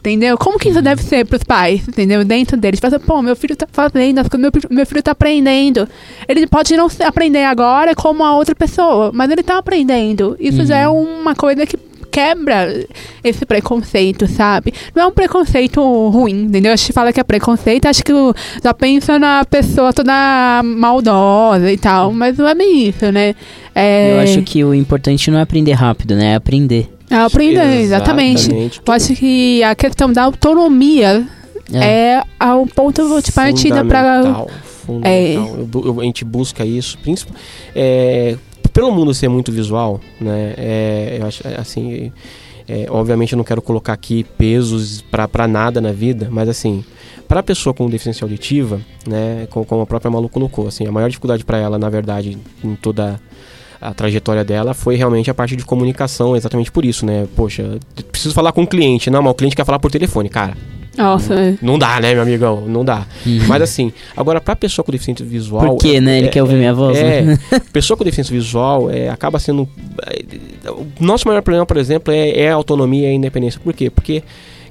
Entendeu? Como que isso deve ser pros pais, entendeu? Dentro deles. Fala, pô, meu filho tá fazendo, as coisas, meu, meu filho tá aprendendo. Ele pode não aprender agora como a outra pessoa, mas ele tá aprendendo. Isso já é uma coisa que quebra esse preconceito, sabe? Não é um preconceito ruim, entendeu? A gente fala que é preconceito, acho que já pensa na pessoa toda maldosa e tal, mas não é bem isso, né? É, Eu acho que o importante não é aprender rápido, né? É aprender. É aprender, exatamente. Eu acho que a questão da autonomia é, ao ponto de partida para fundamental. Eu eu- a gente busca isso, principalmente pelo mundo ser muito visual, né? É, eu acho é, assim, é, obviamente eu não quero colocar aqui pesos pra nada na vida, mas assim, para pessoa com deficiência auditiva, né? co- Como a própria Malu colocou, assim, a maior dificuldade para ela, na verdade, em toda a trajetória dela foi realmente a parte de comunicação, exatamente por isso, né? Poxa, preciso falar com o cliente, não, mas o cliente quer falar por telefone, cara. Nossa, é. Não dá, né, meu amigão? Não dá. Mas assim, agora pra pessoa com deficiência visual. Por quê, né? Ele é- quer ouvir minha voz, É, né? pessoa com deficiência visual é, acaba sendo. é, O nosso maior problema, por exemplo, é, é a autonomia e a independência. Por quê? Porque,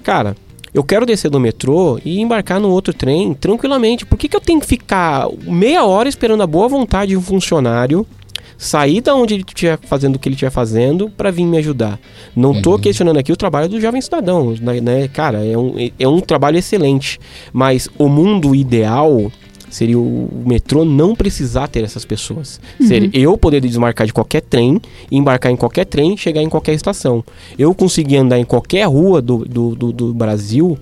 cara, eu quero descer do metrô e embarcar no outro trem tranquilamente. Por que, que eu tenho que ficar meia hora esperando a boa vontade de um funcionário? Sair da onde ele estiver fazendo o que ele estiver fazendo para vir me ajudar. Não tô questionando aqui o trabalho do jovem cidadão, né? né? Cara, é um, é um trabalho excelente. Mas o mundo ideal seria o o metrô não precisar ter essas pessoas. Seria eu poder desmarcar de qualquer trem, embarcar em qualquer trem, chegar em qualquer estação. Eu conseguir andar em qualquer rua do, do, do, do Brasil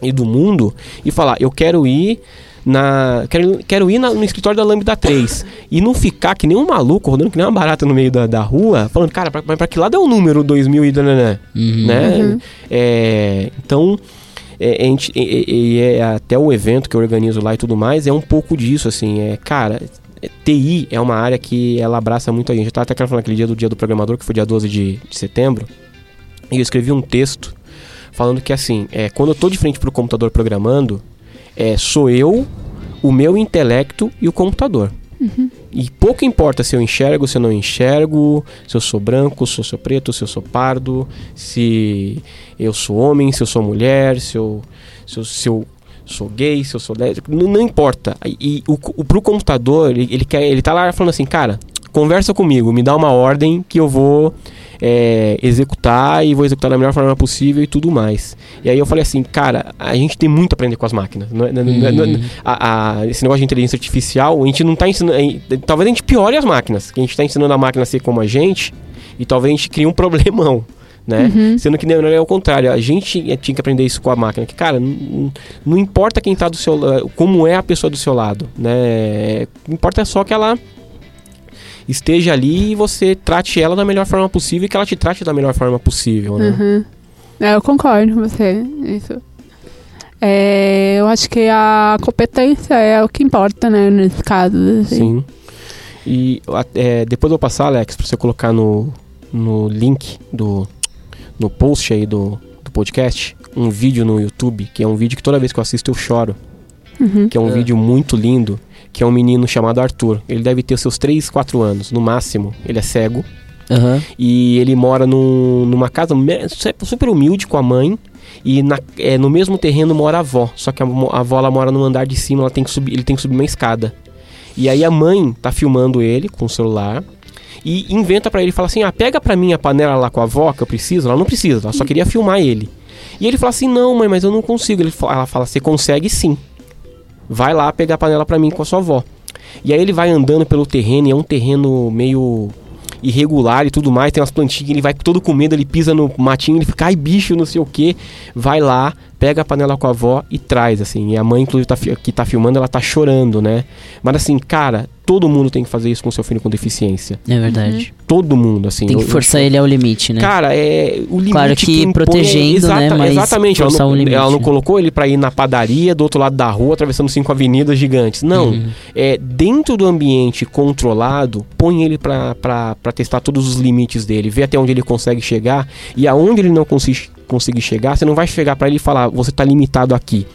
e do mundo e falar, eu quero ir na. Quero, quero ir na- no escritório da Lambda 3 e não ficar que nem um maluco, rodando que nem uma barata no meio da, da rua, falando, cara, pra, pra que lado é o número 2000 e dananã? Uhum. né? É, então, é, a gente- e é até o evento que eu organizo lá e tudo mais, é um pouco disso, assim, é, cara, é, TI é uma área que ela abraça muito a gente. Eu tava até falando aquele dia do dia do programador, que foi dia 12 de, de setembro, e eu escrevi um texto falando que, assim, é, quando eu tô de frente pro computador programando, é, sou eu, o meu intelecto e o computador. E pouco importa se eu enxergo, se eu não enxergo, se eu sou branco, se eu sou preto, se eu sou pardo, se eu sou homem, se eu sou mulher, se eu, se eu, se eu sou gay, se eu sou lésbico, não, não importa. E, e o, o, pro computador, ele, ele, quer, ele tá lá falando assim, cara, conversa comigo, me dá uma ordem que eu vou é, executar e vou executar da melhor forma possível e tudo mais. E aí eu falei assim, cara, a gente tem muito a aprender com as máquinas. Não, é- não, é- não, Uhum. a, a- esse negócio de inteligência artificial, a gente não tá ensinando. a- Talvez a gente piore as máquinas, que a gente tá ensinando a máquina a ser como a gente, e talvez a gente crie um problemão. Né? Sendo que não é o contrário, a gente tinha que aprender isso com a máquina, que cara, não, não importa quem tá do seu lado, como é a pessoa do seu lado, né? Importa só que ela esteja ali e você trate ela da melhor forma possível e que ela te trate da melhor forma possível, né? Uhum. É, eu concordo com você. Isso. É, eu acho que a competência é o que importa, né, nesse caso. assim. Sim. E é, depois eu vou passar, Alex, pra você colocar no, no link do no post aí do, do podcast um vídeo no YouTube, que é um vídeo que toda vez que eu assisto eu choro, Uhum. que é um É. vídeo muito lindo, que é um menino chamado Arthur. Ele deve ter seus 3, 4 anos, no máximo. Ele é cego. Aham. E ele mora num- numa casa super humilde com a mãe. E na- é, no mesmo terreno mora a avó. Só que a, a avó ela mora no andar de cima, ela tem que subir, ele tem que subir uma escada. E aí a mãe tá filmando ele com o celular. E inventa pra ele, fala assim: Ah, pega pra mim a panela lá com a avó que eu preciso. Ela não precisa, ela só queria filmar ele. E ele fala assim: Não, mãe, mas eu não consigo. Ele ela fala: Você consegue sim. Vai lá pegar a panela pra mim com a sua avó. E aí ele vai andando pelo terreno, e é um terreno meio irregular e tudo mais, tem umas plantinhas, ele vai todo com medo, ele pisa no matinho, ele fica, ai bicho, não sei o que, vai lá, pega a panela com a avó e traz, assim, e a mãe, inclusive, tá, que tá filmando, ela tá chorando, né? Mas assim, cara, todo mundo tem que fazer isso com seu filho com deficiência. É verdade. Todo mundo, assim. Tem que Eu- forçar ele ao limite, né? Cara, é o limite Claro que impõe é protegendo, né, mas exatamente. Ela não, limite. ela não colocou ele pra ir na padaria do outro lado da rua, atravessando cinco avenidas gigantes. Não. Uhum. É, dentro do ambiente controlado, põe ele pra, pra, pra testar todos os limites dele, ver até onde ele consegue chegar e aonde ele não conseguir, conseguir chegar, você não vai chegar pra ele e falar, você tá limitado aqui.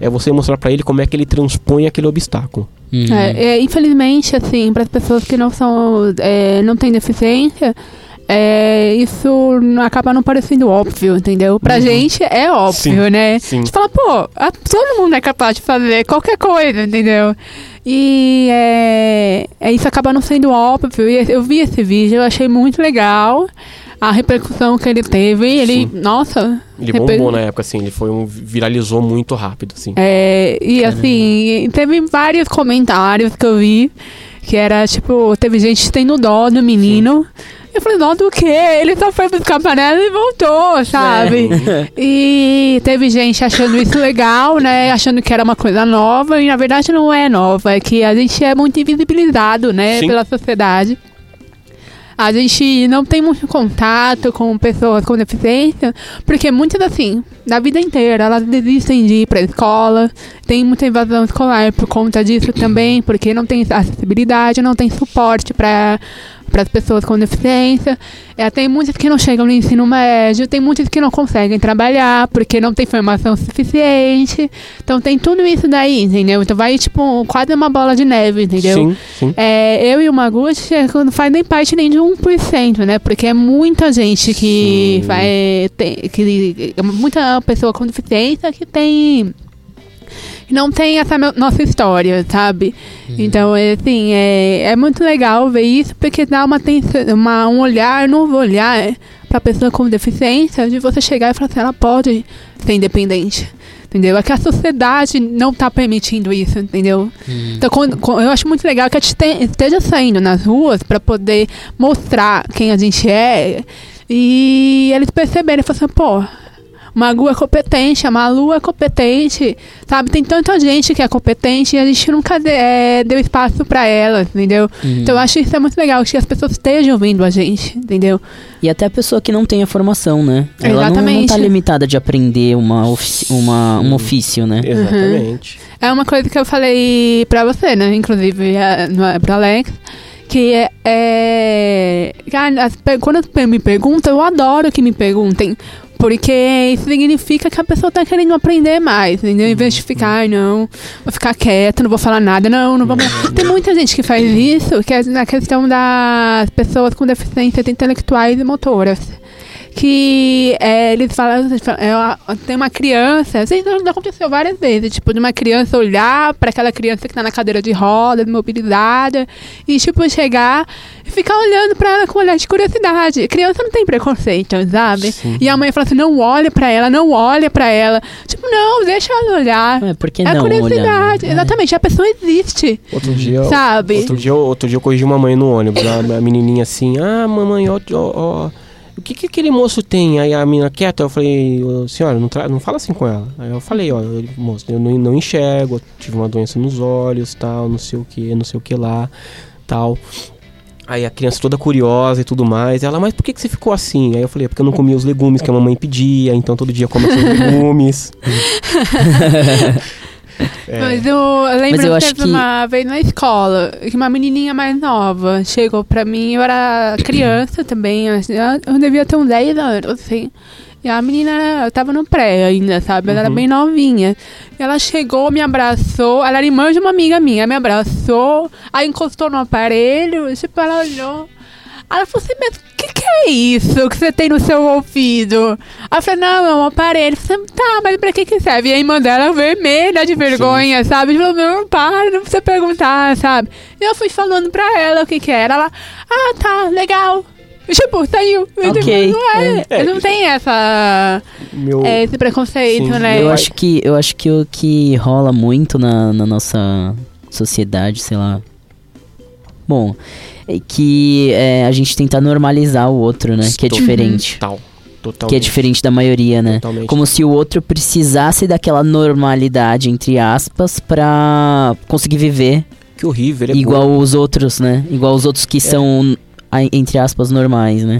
É você mostrar pra ele como é que ele transpõe aquele obstáculo. Uhum. É, é, infelizmente, assim, para as pessoas que não são, é, não têm deficiência, é, isso acaba não parecendo óbvio, entendeu? Pra Uhum. gente é óbvio, Sim, né? sim. A gente fala, pô, a- todo mundo é capaz de fazer qualquer coisa, entendeu? E é, é, isso acaba não sendo óbvio. E eu vi esse vídeo, eu achei muito legal a repercussão que ele teve. Ele, Sim. nossa. Ele reper- bombou na época, assim, ele foi um. viralizou muito rápido, assim. É, e Caramba. assim, teve vários comentários que eu vi que era tipo, teve gente tendo dó do menino. Eu falei, dó do quê? Ele só foi buscar panela e voltou, sabe? É. E teve gente achando isso legal, né? Achando que era uma coisa nova, e na verdade não é nova, é que a gente é muito invisibilizado, né, Sim. pela sociedade. A gente não tem muito contato com pessoas com deficiência, porque muitas, assim, da vida inteira, elas desistem de ir pra escola, tem muita evasão escolar por conta disso também, porque não tem acessibilidade, não tem suporte para para as pessoas com deficiência. É, tem muitas que não chegam no ensino médio, tem muitas que não conseguem trabalhar porque não tem formação suficiente. Então tem tudo isso daí, entendeu? Então vai tipo quase uma bola de neve, entendeu? Sim, sim. É, eu e o Maguchi não faz nem parte nem de 1%, né? Porque é muita gente que Sim. vai. Tem, que, é muita pessoa com deficiência que tem. Não tem essa no- nossa história, sabe? Então, é, assim, é, é muito legal ver isso, porque dá uma, uma, um olhar, novo olhar pra pessoa com deficiência, de você chegar e falar assim, ela pode ser independente. Entendeu? É que a sociedade não tá permitindo isso, entendeu? Então, quando- quando- eu acho muito legal que a gente te- esteja saindo nas ruas para poder mostrar quem a gente é e eles perceberem, falar assim, pô, Magu é competente, a Malu é competente, sabe? Tem tanta gente que é competente e a gente nunca de- é, deu espaço para elas, entendeu? Uhum. Então eu acho isso é muito legal, que as pessoas estejam ouvindo a gente, entendeu? E até a pessoa que não tem a formação, né? Ela não, não tá limitada de aprender uma ofici- uma, um ofício, né? Exatamente. É uma coisa que eu falei pra você, né? Inclusive, é, no- é pro Alex. Que é. é cara, as pe- quando me perguntam, eu adoro que me perguntem. Porque isso significa que a pessoa tá querendo aprender mais, entendeu? Em vez de ficar, ai não, vou ficar quieta, não vou falar nada, não, não vou. Tem muita gente que faz isso, que é na questão das pessoas com deficiências intelectuais e motoras. Que é, eles falam, é, uma- tem uma criança, isso já aconteceu várias vezes, tipo, de uma criança olhar para aquela criança que tá na cadeira de roda, mobilizada, e tipo, chegar e ficar olhando para ela com um olhar de curiosidade. Criança não tem preconceito, sabe? Sim. E a mãe fala assim, não olha para ela, não olha para ela. Tipo, não, deixa ela olhar. É, por que É não curiosidade, olhar? né? exatamente, a pessoa existe, Outro dia, sabe? outro dia, eu- outro dia eu corrigi uma mãe no ônibus. A, a menininha assim, ah, mamãe, ó, ó, ó, o que, que aquele moço tem? Aí a menina quieta, eu falei, "Ô, senhora, não, não fala assim com ela. Aí eu falei, ó, eu- moço, eu não, não enxergo, eu tive uma doença nos olhos, tal, não sei o que, não sei o que lá, tal. Aí a criança toda curiosa e tudo mais. Ela, mas por que, que você ficou assim? Aí eu falei, "É porque eu não comia os legumes que a mamãe pedia, então todo dia come seus legumes. É. Mas eu, eu lembro Mas eu que teve que- uma vez na escola que uma menininha mais nova chegou pra mim, eu era criança também, eu devia ter uns 10 anos, assim. E a menina era, eu tava no pré ainda, sabe? Ela era Uhum. bem novinha. E ela chegou, me abraçou, ela era irmã de uma amiga minha, me abraçou, aí encostou no aparelho, tipo, ela olhou. Aí ela falou assim, mas o que, que é isso que você tem no seu ouvido? Aí eu falei, não, é um aparelho. Eu falei, tá, mas pra que que serve? E a irmã dela vermelha de vergonha, sabe? Falou, não, para, não precisa perguntar, sabe? E eu fui falando pra ela o que que era. Ela, ah, tá, legal. Tipo, saiu. Eu Ok, digo, Não é, é. não tem essa, Meu, é, esse preconceito, Sim, né? Eu acho que eu acho que o que rola muito na, na nossa sociedade, sei lá. Bom, é que é, a gente tenta normalizar o outro, né? Que é Estou- diferente. Tal, totalmente. Que é diferente da maioria, né? Totalmente. Como se o outro precisasse daquela normalidade, entre aspas, pra conseguir viver Que horrível, ele é igual gordo. os outros, né? Igual os outros que são, a- entre aspas, normais, né?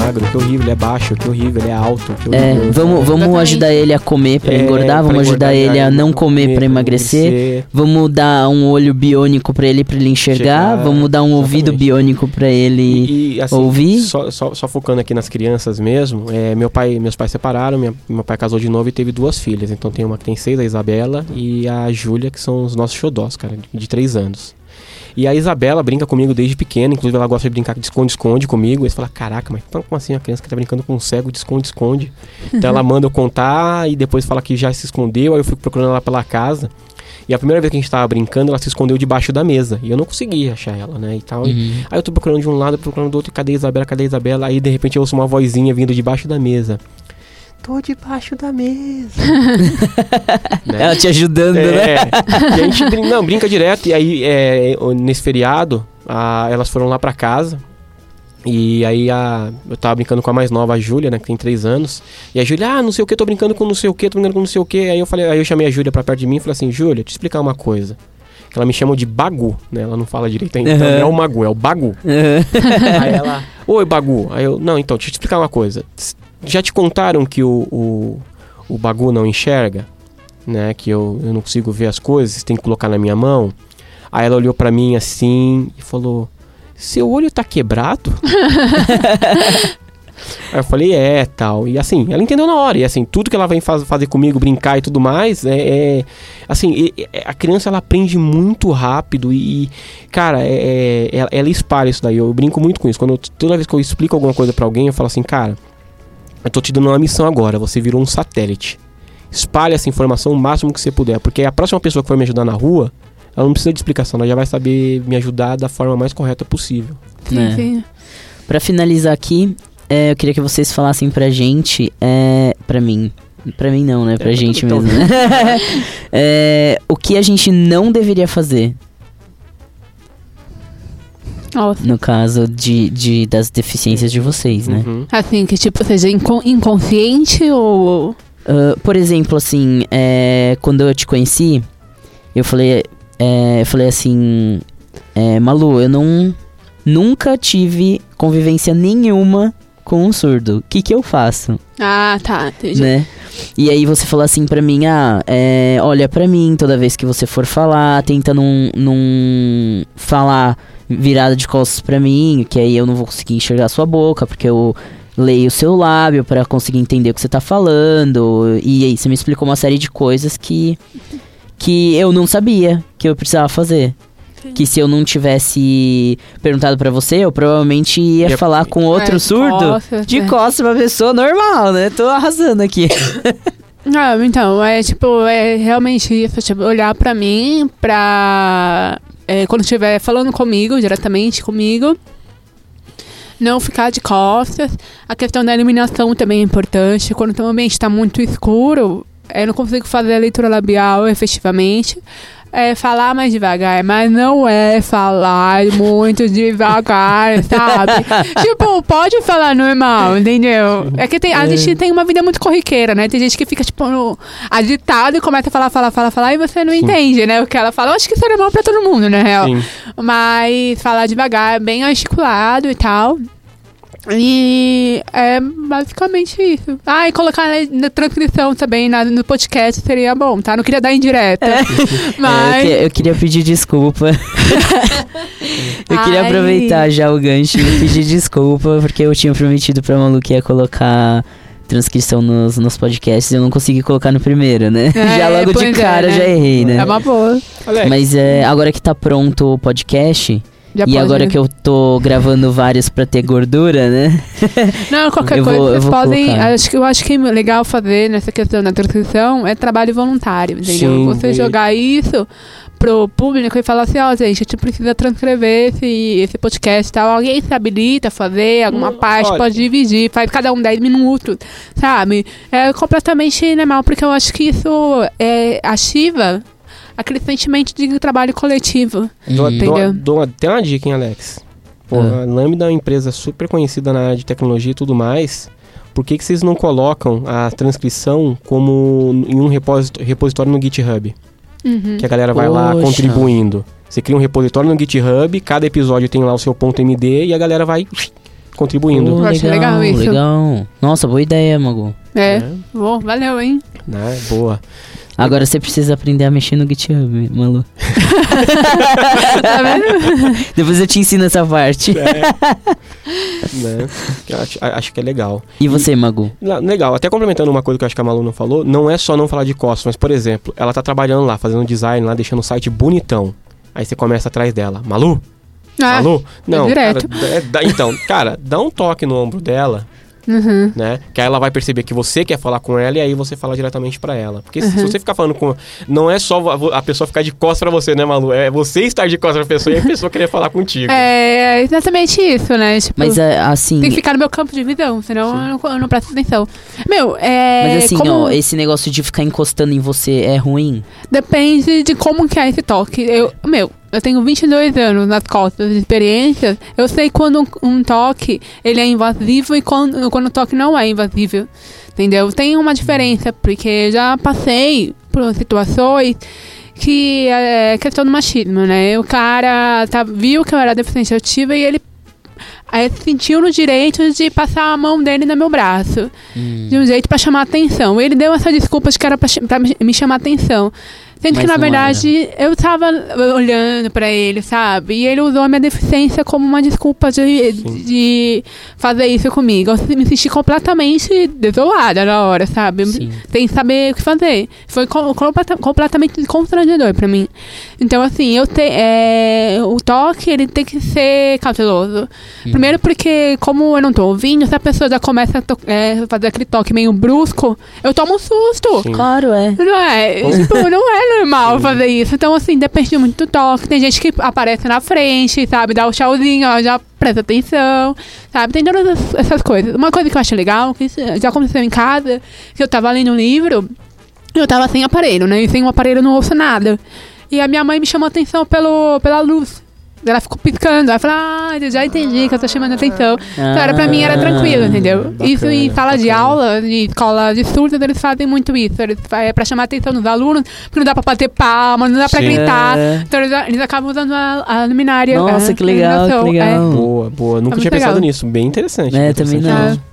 Magro, que horrível, ele é baixo, que horrível, ele é alto, que É, horrível. vamos, vamos ajudar ele a comer pra É, engordar, pra vamos ajudar ele a não comer pra pra emagrecer. Vamos dar um olho biônico pra ele pra ele enxergar. Chegar, vamos dar um ouvido exatamente. biônico pra ele. E, e, assim, ouvir? Só, só, só focando aqui nas crianças mesmo, é, meu pai, meus pais separaram, minha- meu pai casou de novo e teve duas filhas. Então tem uma que tem seis, a Isabela, e a Júlia, que são os nossos xodós, cara, de, de três anos. E a Isabela brinca comigo desde pequena, inclusive ela gosta de brincar de esconde-esconde comigo. Eles falam, caraca, mas como assim uma criança que tá brincando com um cego de esconde-esconde? Então ela manda eu contar e depois fala que já se escondeu, aí eu fico procurando ela pela casa. E a primeira vez que a gente tava brincando, ela se escondeu debaixo da mesa. E eu não conseguia achar ela, né? E tal. E Uhum. Aí eu tô procurando de um lado, procurando do outro, cadê a Isabela, cadê a Isabela? Aí de repente eu ouço uma vozinha vindo debaixo da mesa. Tô debaixo da mesa. né? Ela te ajudando, né? É, e a gente não, brinca direto. E aí, é, nesse feriado, a- elas foram lá pra casa. E aí a, eu tava brincando com a mais nova, a Júlia, né? Que tem três anos. E a Júlia, ah, não sei o que, tô brincando com não sei o que, tô brincando com não sei o que. Aí eu falei, aí eu chamei a Júlia pra perto de mim e falei assim, Júlia, te explicar uma coisa. Que ela me chama de Bagu, né? Ela não fala direito ainda. Então, Uhum. não é o Magu, é o Bagu. Aí ela, oi Bagu. Aí eu, não, então, deixa eu te explicar uma coisa. Já te contaram que o, o, o Bagu não enxerga? Né? Que eu, eu não consigo ver as coisas, tem que colocar na minha mão. Aí ela olhou pra mim assim e falou: Seu olho tá quebrado? Aí eu falei, é, tal. E assim, ela entendeu na hora. E assim, tudo que ela vem faz- fazer comigo, brincar e tudo mais, é. é- assim, e- e- a criança ela aprende muito rápido e, cara, é, é- ela, ela espalha isso daí. Eu brinco muito com isso. Quando eu- toda vez que eu explico alguma coisa pra alguém, eu falo assim, cara, eu tô te dando uma missão agora. Você virou um satélite. Espalhe essa informação o máximo que você puder. Porque a próxima pessoa que for me ajudar na rua, ela não precisa de explicação, ela já vai saber me ajudar da forma mais correta possível. Sim. Pra finalizar aqui, é, eu queria que vocês falassem pra gente, é, pra mim, pra mim não, né? Pra É, gente então. mesmo, né? É, o que a gente não deveria fazer, Nossa. no caso de, de- das deficiências de vocês, né? Uhum. Assim, que tipo, seja inco- inconsciente ou. Ah, por exemplo, assim, é, quando eu te conheci, eu falei, é, eu falei assim, é, Malu, eu não nunca tive convivência nenhuma com um surdo. O que que eu faço, Ah, tá. Entendi. né? E aí você falou assim pra mim, ah, é, olha pra mim toda vez que você for falar, tenta não, não falar virada de costas pra mim, que aí eu não vou conseguir enxergar sua boca, porque eu leio o seu lábio pra conseguir entender o que você tá falando. E aí você me explicou uma série de coisas que que eu não sabia que eu precisava fazer. Que se eu não tivesse perguntado pra você, eu provavelmente ia Ia- falar com outro É, surdo costas, de né? costas pra pessoa normal, né? Tô arrasando aqui. Ah, então, é tipo, é realmente isso, tipo, olhar pra mim, pra. é, quando estiver falando comigo, diretamente comigo, não ficar de costas. A questão da iluminação também é importante. Quando o ambiente está muito escuro, eu não consigo fazer a leitura labial efetivamente. É falar mais devagar, mas não é falar muito devagar, sabe? tipo, pode falar normal, entendeu? É que tem, a gente tem uma vida muito corriqueira, né? Tem gente que fica, tipo, no- agitado e começa a falar, falar, falar, falar, e você não entende, né? O que ela fala. Eu acho que isso é normal pra todo mundo, na real. Sim. Mas falar devagar, bem articulado e tal. E é basicamente isso. Ah, e colocar na, transcrição também na- no podcast seria bom, tá? Não queria dar indireta. É, Mas. eu, que- eu queria pedir desculpa. eu queria Ai. aproveitar já o gancho e pedir desculpa, porque eu tinha prometido pra Malu que ia colocar transcrição nos, nos podcasts e eu não consegui colocar no primeiro, né? É, já logo de é, cara né? já errei, né? É uma boa. Mas é, agora que tá pronto o podcast, Já e agora que eu tô gravando vários pra ter gordura, né? Não, qualquer Eu coisa vou- eu vocês podem. colocar. Acho que eu acho que é legal fazer nessa questão da transcrição é trabalho voluntário, entendeu? Sim, Você e- jogar isso pro público e falar assim, ó, gente, a gente precisa transcrever esse, esse podcast e tal. Alguém se habilita a fazer alguma parte, olha- pode dividir, faz cada um 10 minutos, sabe? É completamente normal, porque eu acho que isso é, ativa aquele sentimento de trabalho coletivo. dou, dou, Entendeu? dou até uma dica, hein, Alex? Pô, Ah. a Lambda é uma empresa super conhecida na área de tecnologia e tudo mais. Por que, que vocês não colocam a transcrição como em um repositório no GitHub? Uhum. Que a galera vai lá Poxa. contribuindo. Você cria um repositório no GitHub, cada episódio tem lá o seu ponto MD e a galera vai contribuindo. Eu acho legal isso. legal. Nossa, boa ideia, Magu. É, né? bom, valeu, hein? Né? Boa. Agora você precisa aprender a mexer no GitHub, Malu. Tá vendo? Depois eu te ensino essa parte. né? Que eu acho, acho que é legal. E você, Magu? Legal, até complementando uma coisa que eu acho que a Malu não falou, não é só não falar de costas, mas, por exemplo, ela tá trabalhando lá, fazendo design lá, deixando o site bonitão. Aí você começa atrás dela, Malu? Ah, Malu? Não, direto. cara, é- dá- então, cara, dá um toque no ombro dela, Uhum. né? Que aí ela vai perceber que você quer falar com ela e aí você fala diretamente pra ela. Porque se- se Uhum. você ficar falando com. Não é só a pessoa ficar de costas pra você, né, Malu? É você estar de costas pra pessoa e a pessoa querer falar contigo. É exatamente isso, né? Tipo, Mas é, assim. tem que ficar no meu campo de visão, senão eu não, eu não presto atenção. Meu, é. Mas assim, como- ó, esse negócio de ficar encostando em você é ruim? Depende de como que é esse toque. Eu, meu, eu tenho 22 anos nas costas de experiências. Eu sei quando um, um toque ele é invasivo e quando, quando o toque não é invasivo. Entendeu? Tem uma diferença, porque já passei por situações que é questão do machismo, né? O cara tá, viu que eu era deficiente auditiva e ele aí sentiu no direito de passar a mão dele no meu braço Hum. de um jeito pra chamar atenção. Ele deu essa desculpa de que era pra, ch- pra me me chamar atenção. Sendo Mas que, na verdade, eu tava olhando pra ele, sabe? E ele usou a minha deficiência como uma desculpa de, de fazer isso comigo. Eu me senti completamente desolada na hora, sabe? Sim. Sem saber o que fazer. Foi co- completa- completamente constrangedor pra mim. Então, assim, eu te, é, o toque, ele tem que ser cauteloso. Hum. Primeiro porque, como eu não tô ouvindo, se a pessoa já começa a to- é, fazer aquele toque meio brusco, eu tomo um susto. Sim. Claro, é. Não é? tipo, não é normal fazer isso. Então, assim, depende muito do toque. Tem gente que aparece na frente, sabe? Dá o tchauzinho, ó, já presta atenção, sabe? Tem todas as- essas coisas. Uma coisa que eu acho legal, que já aconteceu em casa, que eu tava lendo um livro, eu tava sem aparelho, né? E sem um aparelho eu não ouço nada. E a minha mãe me chamou atenção pelo, pela luz. Ela ficou piscando. Ela falou, ah, eu já entendi que eu tô chamando atenção. Então, era, pra mim era tranquilo, entendeu? bacana, isso em sala de bacana. aula, de escola de surdos, eles fazem muito isso. Eles, é pra chamar a atenção dos alunos, porque não dá pra bater palma, não dá pra Sim. gritar. É. Então eles, eles acabam usando a, a luminária. Nossa, a que legal, que legal. é. Boa, boa. Nunca tinha pensado legal. nisso. Bem interessante. É, também não.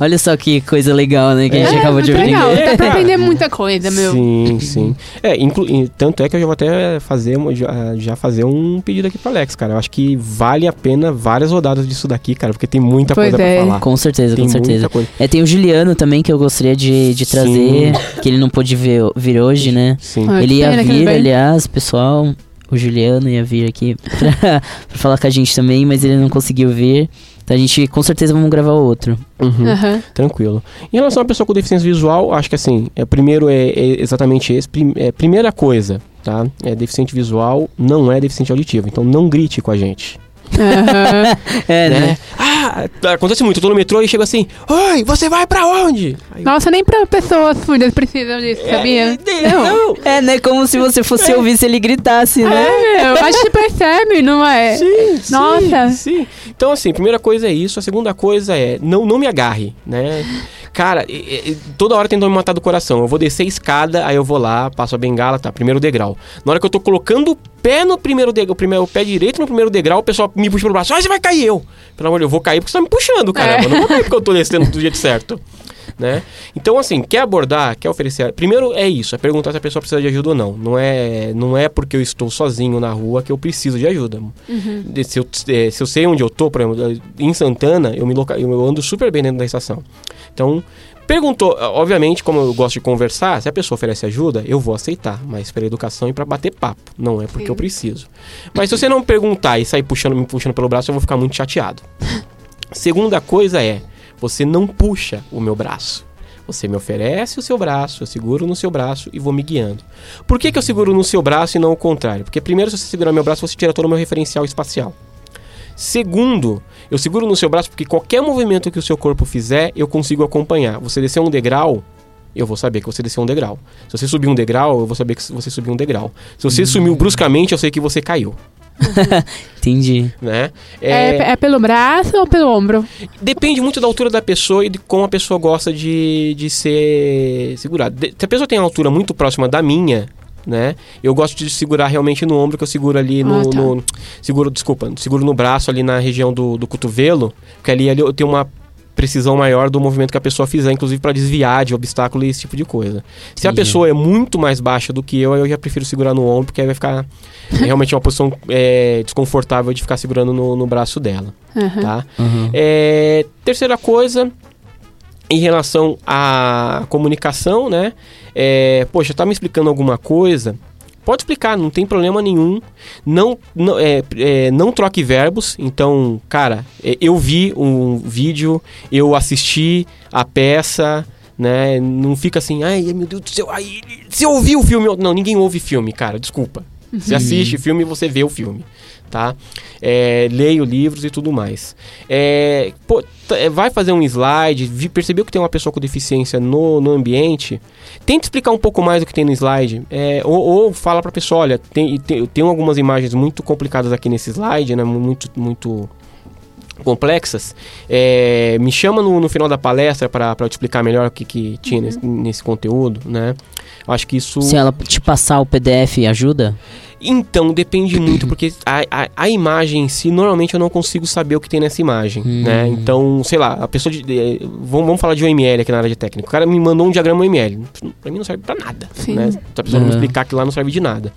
É. Olha só que coisa legal, né? Que a gente É, acabou de aprender. legal. Dá pra aprender muita coisa, meu. Sim, sim. É, inclu- tanto é que eu já vou até fazer, já, já fazer um pedido aqui pro Alex, cara. Eu acho que vale a pena várias rodadas disso daqui, cara, porque tem muita Pois coisa é. pra falar. Com certeza, tem com certeza. muita coisa. É, tem o Juliano também que eu gostaria de, de trazer, que ele não pôde ver, vir hoje, né? Sim. Ah, ele ia vir, aliás, pessoal. O Juliano ia vir aqui pra, pra falar com a gente também, mas ele não conseguiu vir. Então a gente com certeza vamos gravar outro. Uhum. Aham. Tranquilo. Em relação à pessoa com deficiência visual, acho que assim, é, primeiro é, é exatamente esse. Prim- é, primeira coisa, tá? É deficiente visual, não é deficiente auditivo. Então não grite com a gente. Aham. É, né? Ah, acontece muito. Eu tô no metrô e chego assim: Oi, você vai pra onde? Aí, Nossa, nem pra pessoas surdas precisam disso, sabia? É, não. É, né? Como se você fosse ouvir se ele gritasse, né? É, meu, a gente percebe, não é? Sim, Nossa. Sim, sim. Então, assim, primeira coisa é isso. A segunda coisa é não, não me agarre, né? Cara, e- e- toda hora tentam me matar do coração. Eu vou descer a escada, aí eu vou lá, passo a bengala, tá, primeiro degrau. Na hora que eu tô colocando o pé no primeiro degrau, o, primeiro, o pé direito no primeiro degrau, o pessoal me puxa pelo braço. Ah, você vai cair eu. Pelo amor de Deus, eu vou cair porque você tá me puxando, caramba. É. Eu não vou cair porque eu tô descendo do jeito certo. Né? Então, assim, quer abordar, quer oferecer. Primeiro é isso, é perguntar se a pessoa precisa de ajuda ou não. Não é, não é porque eu estou sozinho na rua que eu preciso de ajuda. De- Se, eu, eh, se eu sei onde eu tô, por exemplo, em Santana, eu, me loca... eu ando super bem dentro da estação. Então, perguntou, obviamente, como eu gosto de conversar, se a pessoa oferece ajuda, eu vou aceitar, mas pela educação e para bater papo, não é porque Sim. eu preciso. Mas se você não perguntar e sair puxando, me puxando pelo braço, eu vou ficar muito chateado. Segunda coisa é, você não puxa o meu braço. Você me oferece o seu braço, eu seguro no seu braço e vou me guiando. Por que, que eu seguro no seu braço e não o contrário? Porque primeiro, se você segurar meu braço, você tira todo o meu referencial espacial. Segundo, eu seguro no seu braço porque qualquer movimento que o seu corpo fizer, eu consigo acompanhar. Você descer um degrau, eu vou saber que você desceu um degrau. Se você subir um degrau, eu vou saber que você subiu um degrau. Se você sumiu bruscamente, eu sei que você caiu. Entendi. Né? É, é pelo braço ou pelo ombro? Depende muito da altura da pessoa e de como a pessoa gosta de, de ser segurada. De- se a pessoa tem uma altura muito próxima da minha, né? Eu gosto de segurar realmente no ombro, que eu seguro ali no. Ah, tá. no- seguro, desculpa, seguro no braço ali na região do, do cotovelo, porque ali, ali eu tenho uma precisão maior do movimento que a pessoa fizer, inclusive para desviar de obstáculo e esse tipo de coisa. Se a Entendi. pessoa é muito mais baixa do que eu, eu já prefiro segurar no ombro, porque aí vai ficar realmente uma posição é, desconfortável de ficar segurando no, no braço dela, Aham. tá? Uhum. É, terceira coisa, em relação à comunicação, né? É, poxa, tá me explicando alguma coisa? Pode explicar, não tem problema nenhum. Não, não, é, é, não troque verbos. Então, cara, é, eu vi um vídeo, eu assisti a peça, né? Não fica assim, ai meu Deus do céu, ai, você ouviu o filme? Não, ninguém ouve filme, cara, desculpa. Você assiste filme, você vê o filme, tá? É, leio livros e tudo mais. É, pô, é, vai fazer um slide, vi- percebeu que tem uma pessoa com deficiência no, no ambiente, tenta explicar um pouco mais do que tem no slide. É, ou, ou fala pra pessoa, olha, tem, tem, eu tenho algumas imagens muito complicadas aqui nesse slide, né? Muito, muito complexas. É, me chama no, no final da palestra para eu te explicar melhor o que, que tinha nesse, nesse conteúdo, né? Eu acho que isso... Se ela te passar o PDF, ajuda? Então, depende muito, porque a, a, a imagem em si, normalmente eu não consigo saber o que tem nessa imagem, Hum. né? Então, sei lá, a pessoa de... eh, vamos, vamos falar de OML aqui na área de técnica. O cara me mandou um diagrama OML. Pra mim não serve pra nada, Sim. né? Se a pessoa não me explicar que lá não serve de nada.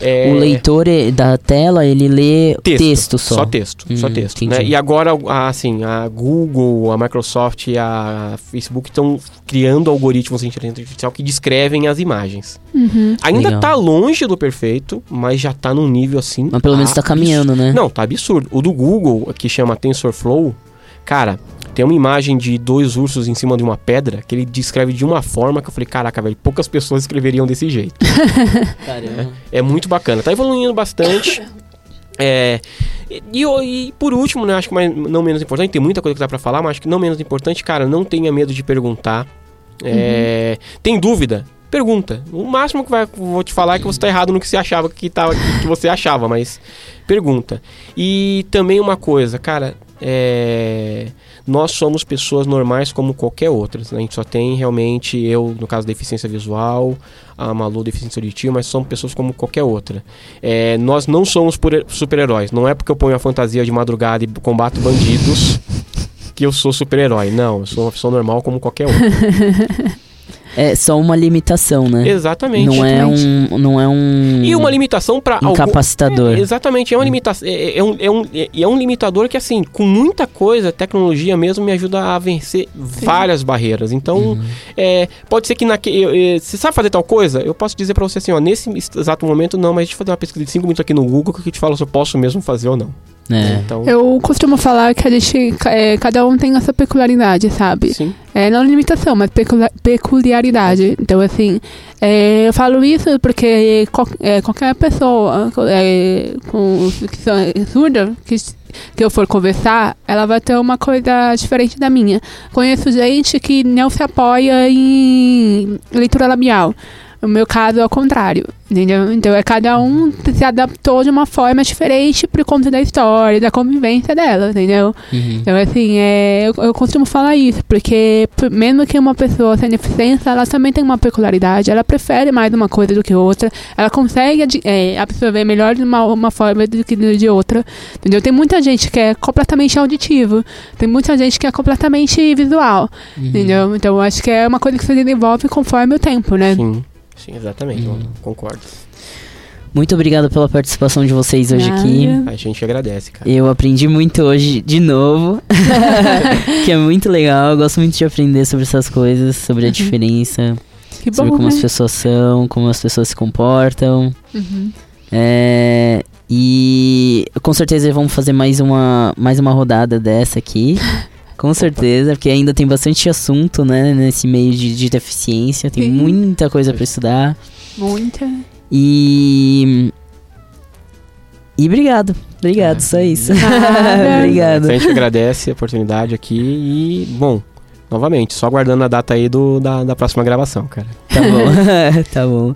É, O leitor eh, da tela, ele lê texto, só. Só texto, só Hum, texto. entendi. Né? E agora, a- assim, a Google, a Microsoft e a Facebook estão criando algoritmos de inteligência artificial que descrevem as imagens. Uhum. Ainda Legal. tá longe do perfeito, mas já tá num nível assim. Mas pelo menos tá caminhando, né? Não, tá absurdo. O do Google, que chama TensorFlow, cara, tem uma imagem de dois ursos em cima de uma pedra que ele descreve de uma forma que eu falei, caraca, velho, poucas pessoas escreveriam desse jeito. Caramba. É muito bacana. Tá evoluindo bastante. É, e, e- por último, né, acho que mais, não menos importante, tem muita coisa que dá pra falar, mas acho que não menos importante, cara, não tenha medo de perguntar. É, Tem dúvida? Pergunta. O máximo que vai, vou te falar é que você tá errado no que você achava que, tava, que você achava, mas pergunta. E também uma coisa, cara, é, nós somos pessoas normais como qualquer outra. né? A gente só tem realmente, eu, no caso, deficiência visual, a Malu, deficiência auditiva, mas somos pessoas como qualquer outra. É, nós não somos super-heróis. Não é porque eu ponho a fantasia de madrugada e combato bandidos que eu sou super-herói. Não, eu sou uma pessoa normal como qualquer outra. É só uma limitação, né? Exatamente. Não é um, não é um E uma limitação para incapacitador. É, exatamente, é uma limitação, é, é um, é, um, é, é um limitador que assim, com muita coisa, tecnologia mesmo me ajuda a vencer várias barreiras. Então, Uhum. é, pode ser que naquele, você sabe fazer tal coisa? Eu posso dizer para você assim, ó, nesse exato momento não, mas deixa eu fazer uma pesquisa de 5 minutos aqui no Google que eu te falo se eu posso mesmo fazer ou não. É. Então, Eu costumo falar que a gente, é, cada um tem a sua peculiaridade, sabe? sim. É, não limitação, mas peculiaridade. Então, assim, é, eu falo isso porque é, qualquer pessoa é, com que são- é, surda que, que eu for conversar, ela vai ter uma coisa diferente da minha. Conheço gente que não se apoia em leitura labial. No meu caso, é o contrário, entendeu? Então, é cada um se adaptou de uma forma diferente por conta da história, da convivência dela, entendeu? Uhum. Então, assim, é, eu, eu costumo falar isso, porque por- mesmo que uma pessoa tenha deficiência, ela também tem uma peculiaridade, ela prefere mais uma coisa do que outra, ela consegue é, absorver melhor de uma, uma forma do que de outra, entendeu? Tem muita gente que é completamente auditivo, tem muita gente que é completamente visual, Uhum. entendeu? Então, acho que é uma coisa que se desenvolve conforme o tempo, né? Sim. Sim, exatamente, eu concordo. Muito obrigado pela participação de vocês hoje aqui. Nada. A gente agradece, cara. Eu aprendi muito hoje de novo, que é muito legal. Eu gosto muito de aprender sobre essas coisas, sobre a Uhum. diferença, Que sobre bom, como né? as pessoas são, como as pessoas se comportam. Uhum. É, e com certeza vamos fazer mais uma, mais uma rodada dessa aqui. Com certeza, porque ainda tem bastante assunto, né, nesse meio de, de deficiência. Tem Sim. muita coisa pra estudar. Muita. E. E obrigado. Obrigado, só isso. Obrigado. A gente agradece a oportunidade aqui e, bom, novamente, só aguardando a data aí do, da, da próxima gravação, cara. Tá bom. tá bom.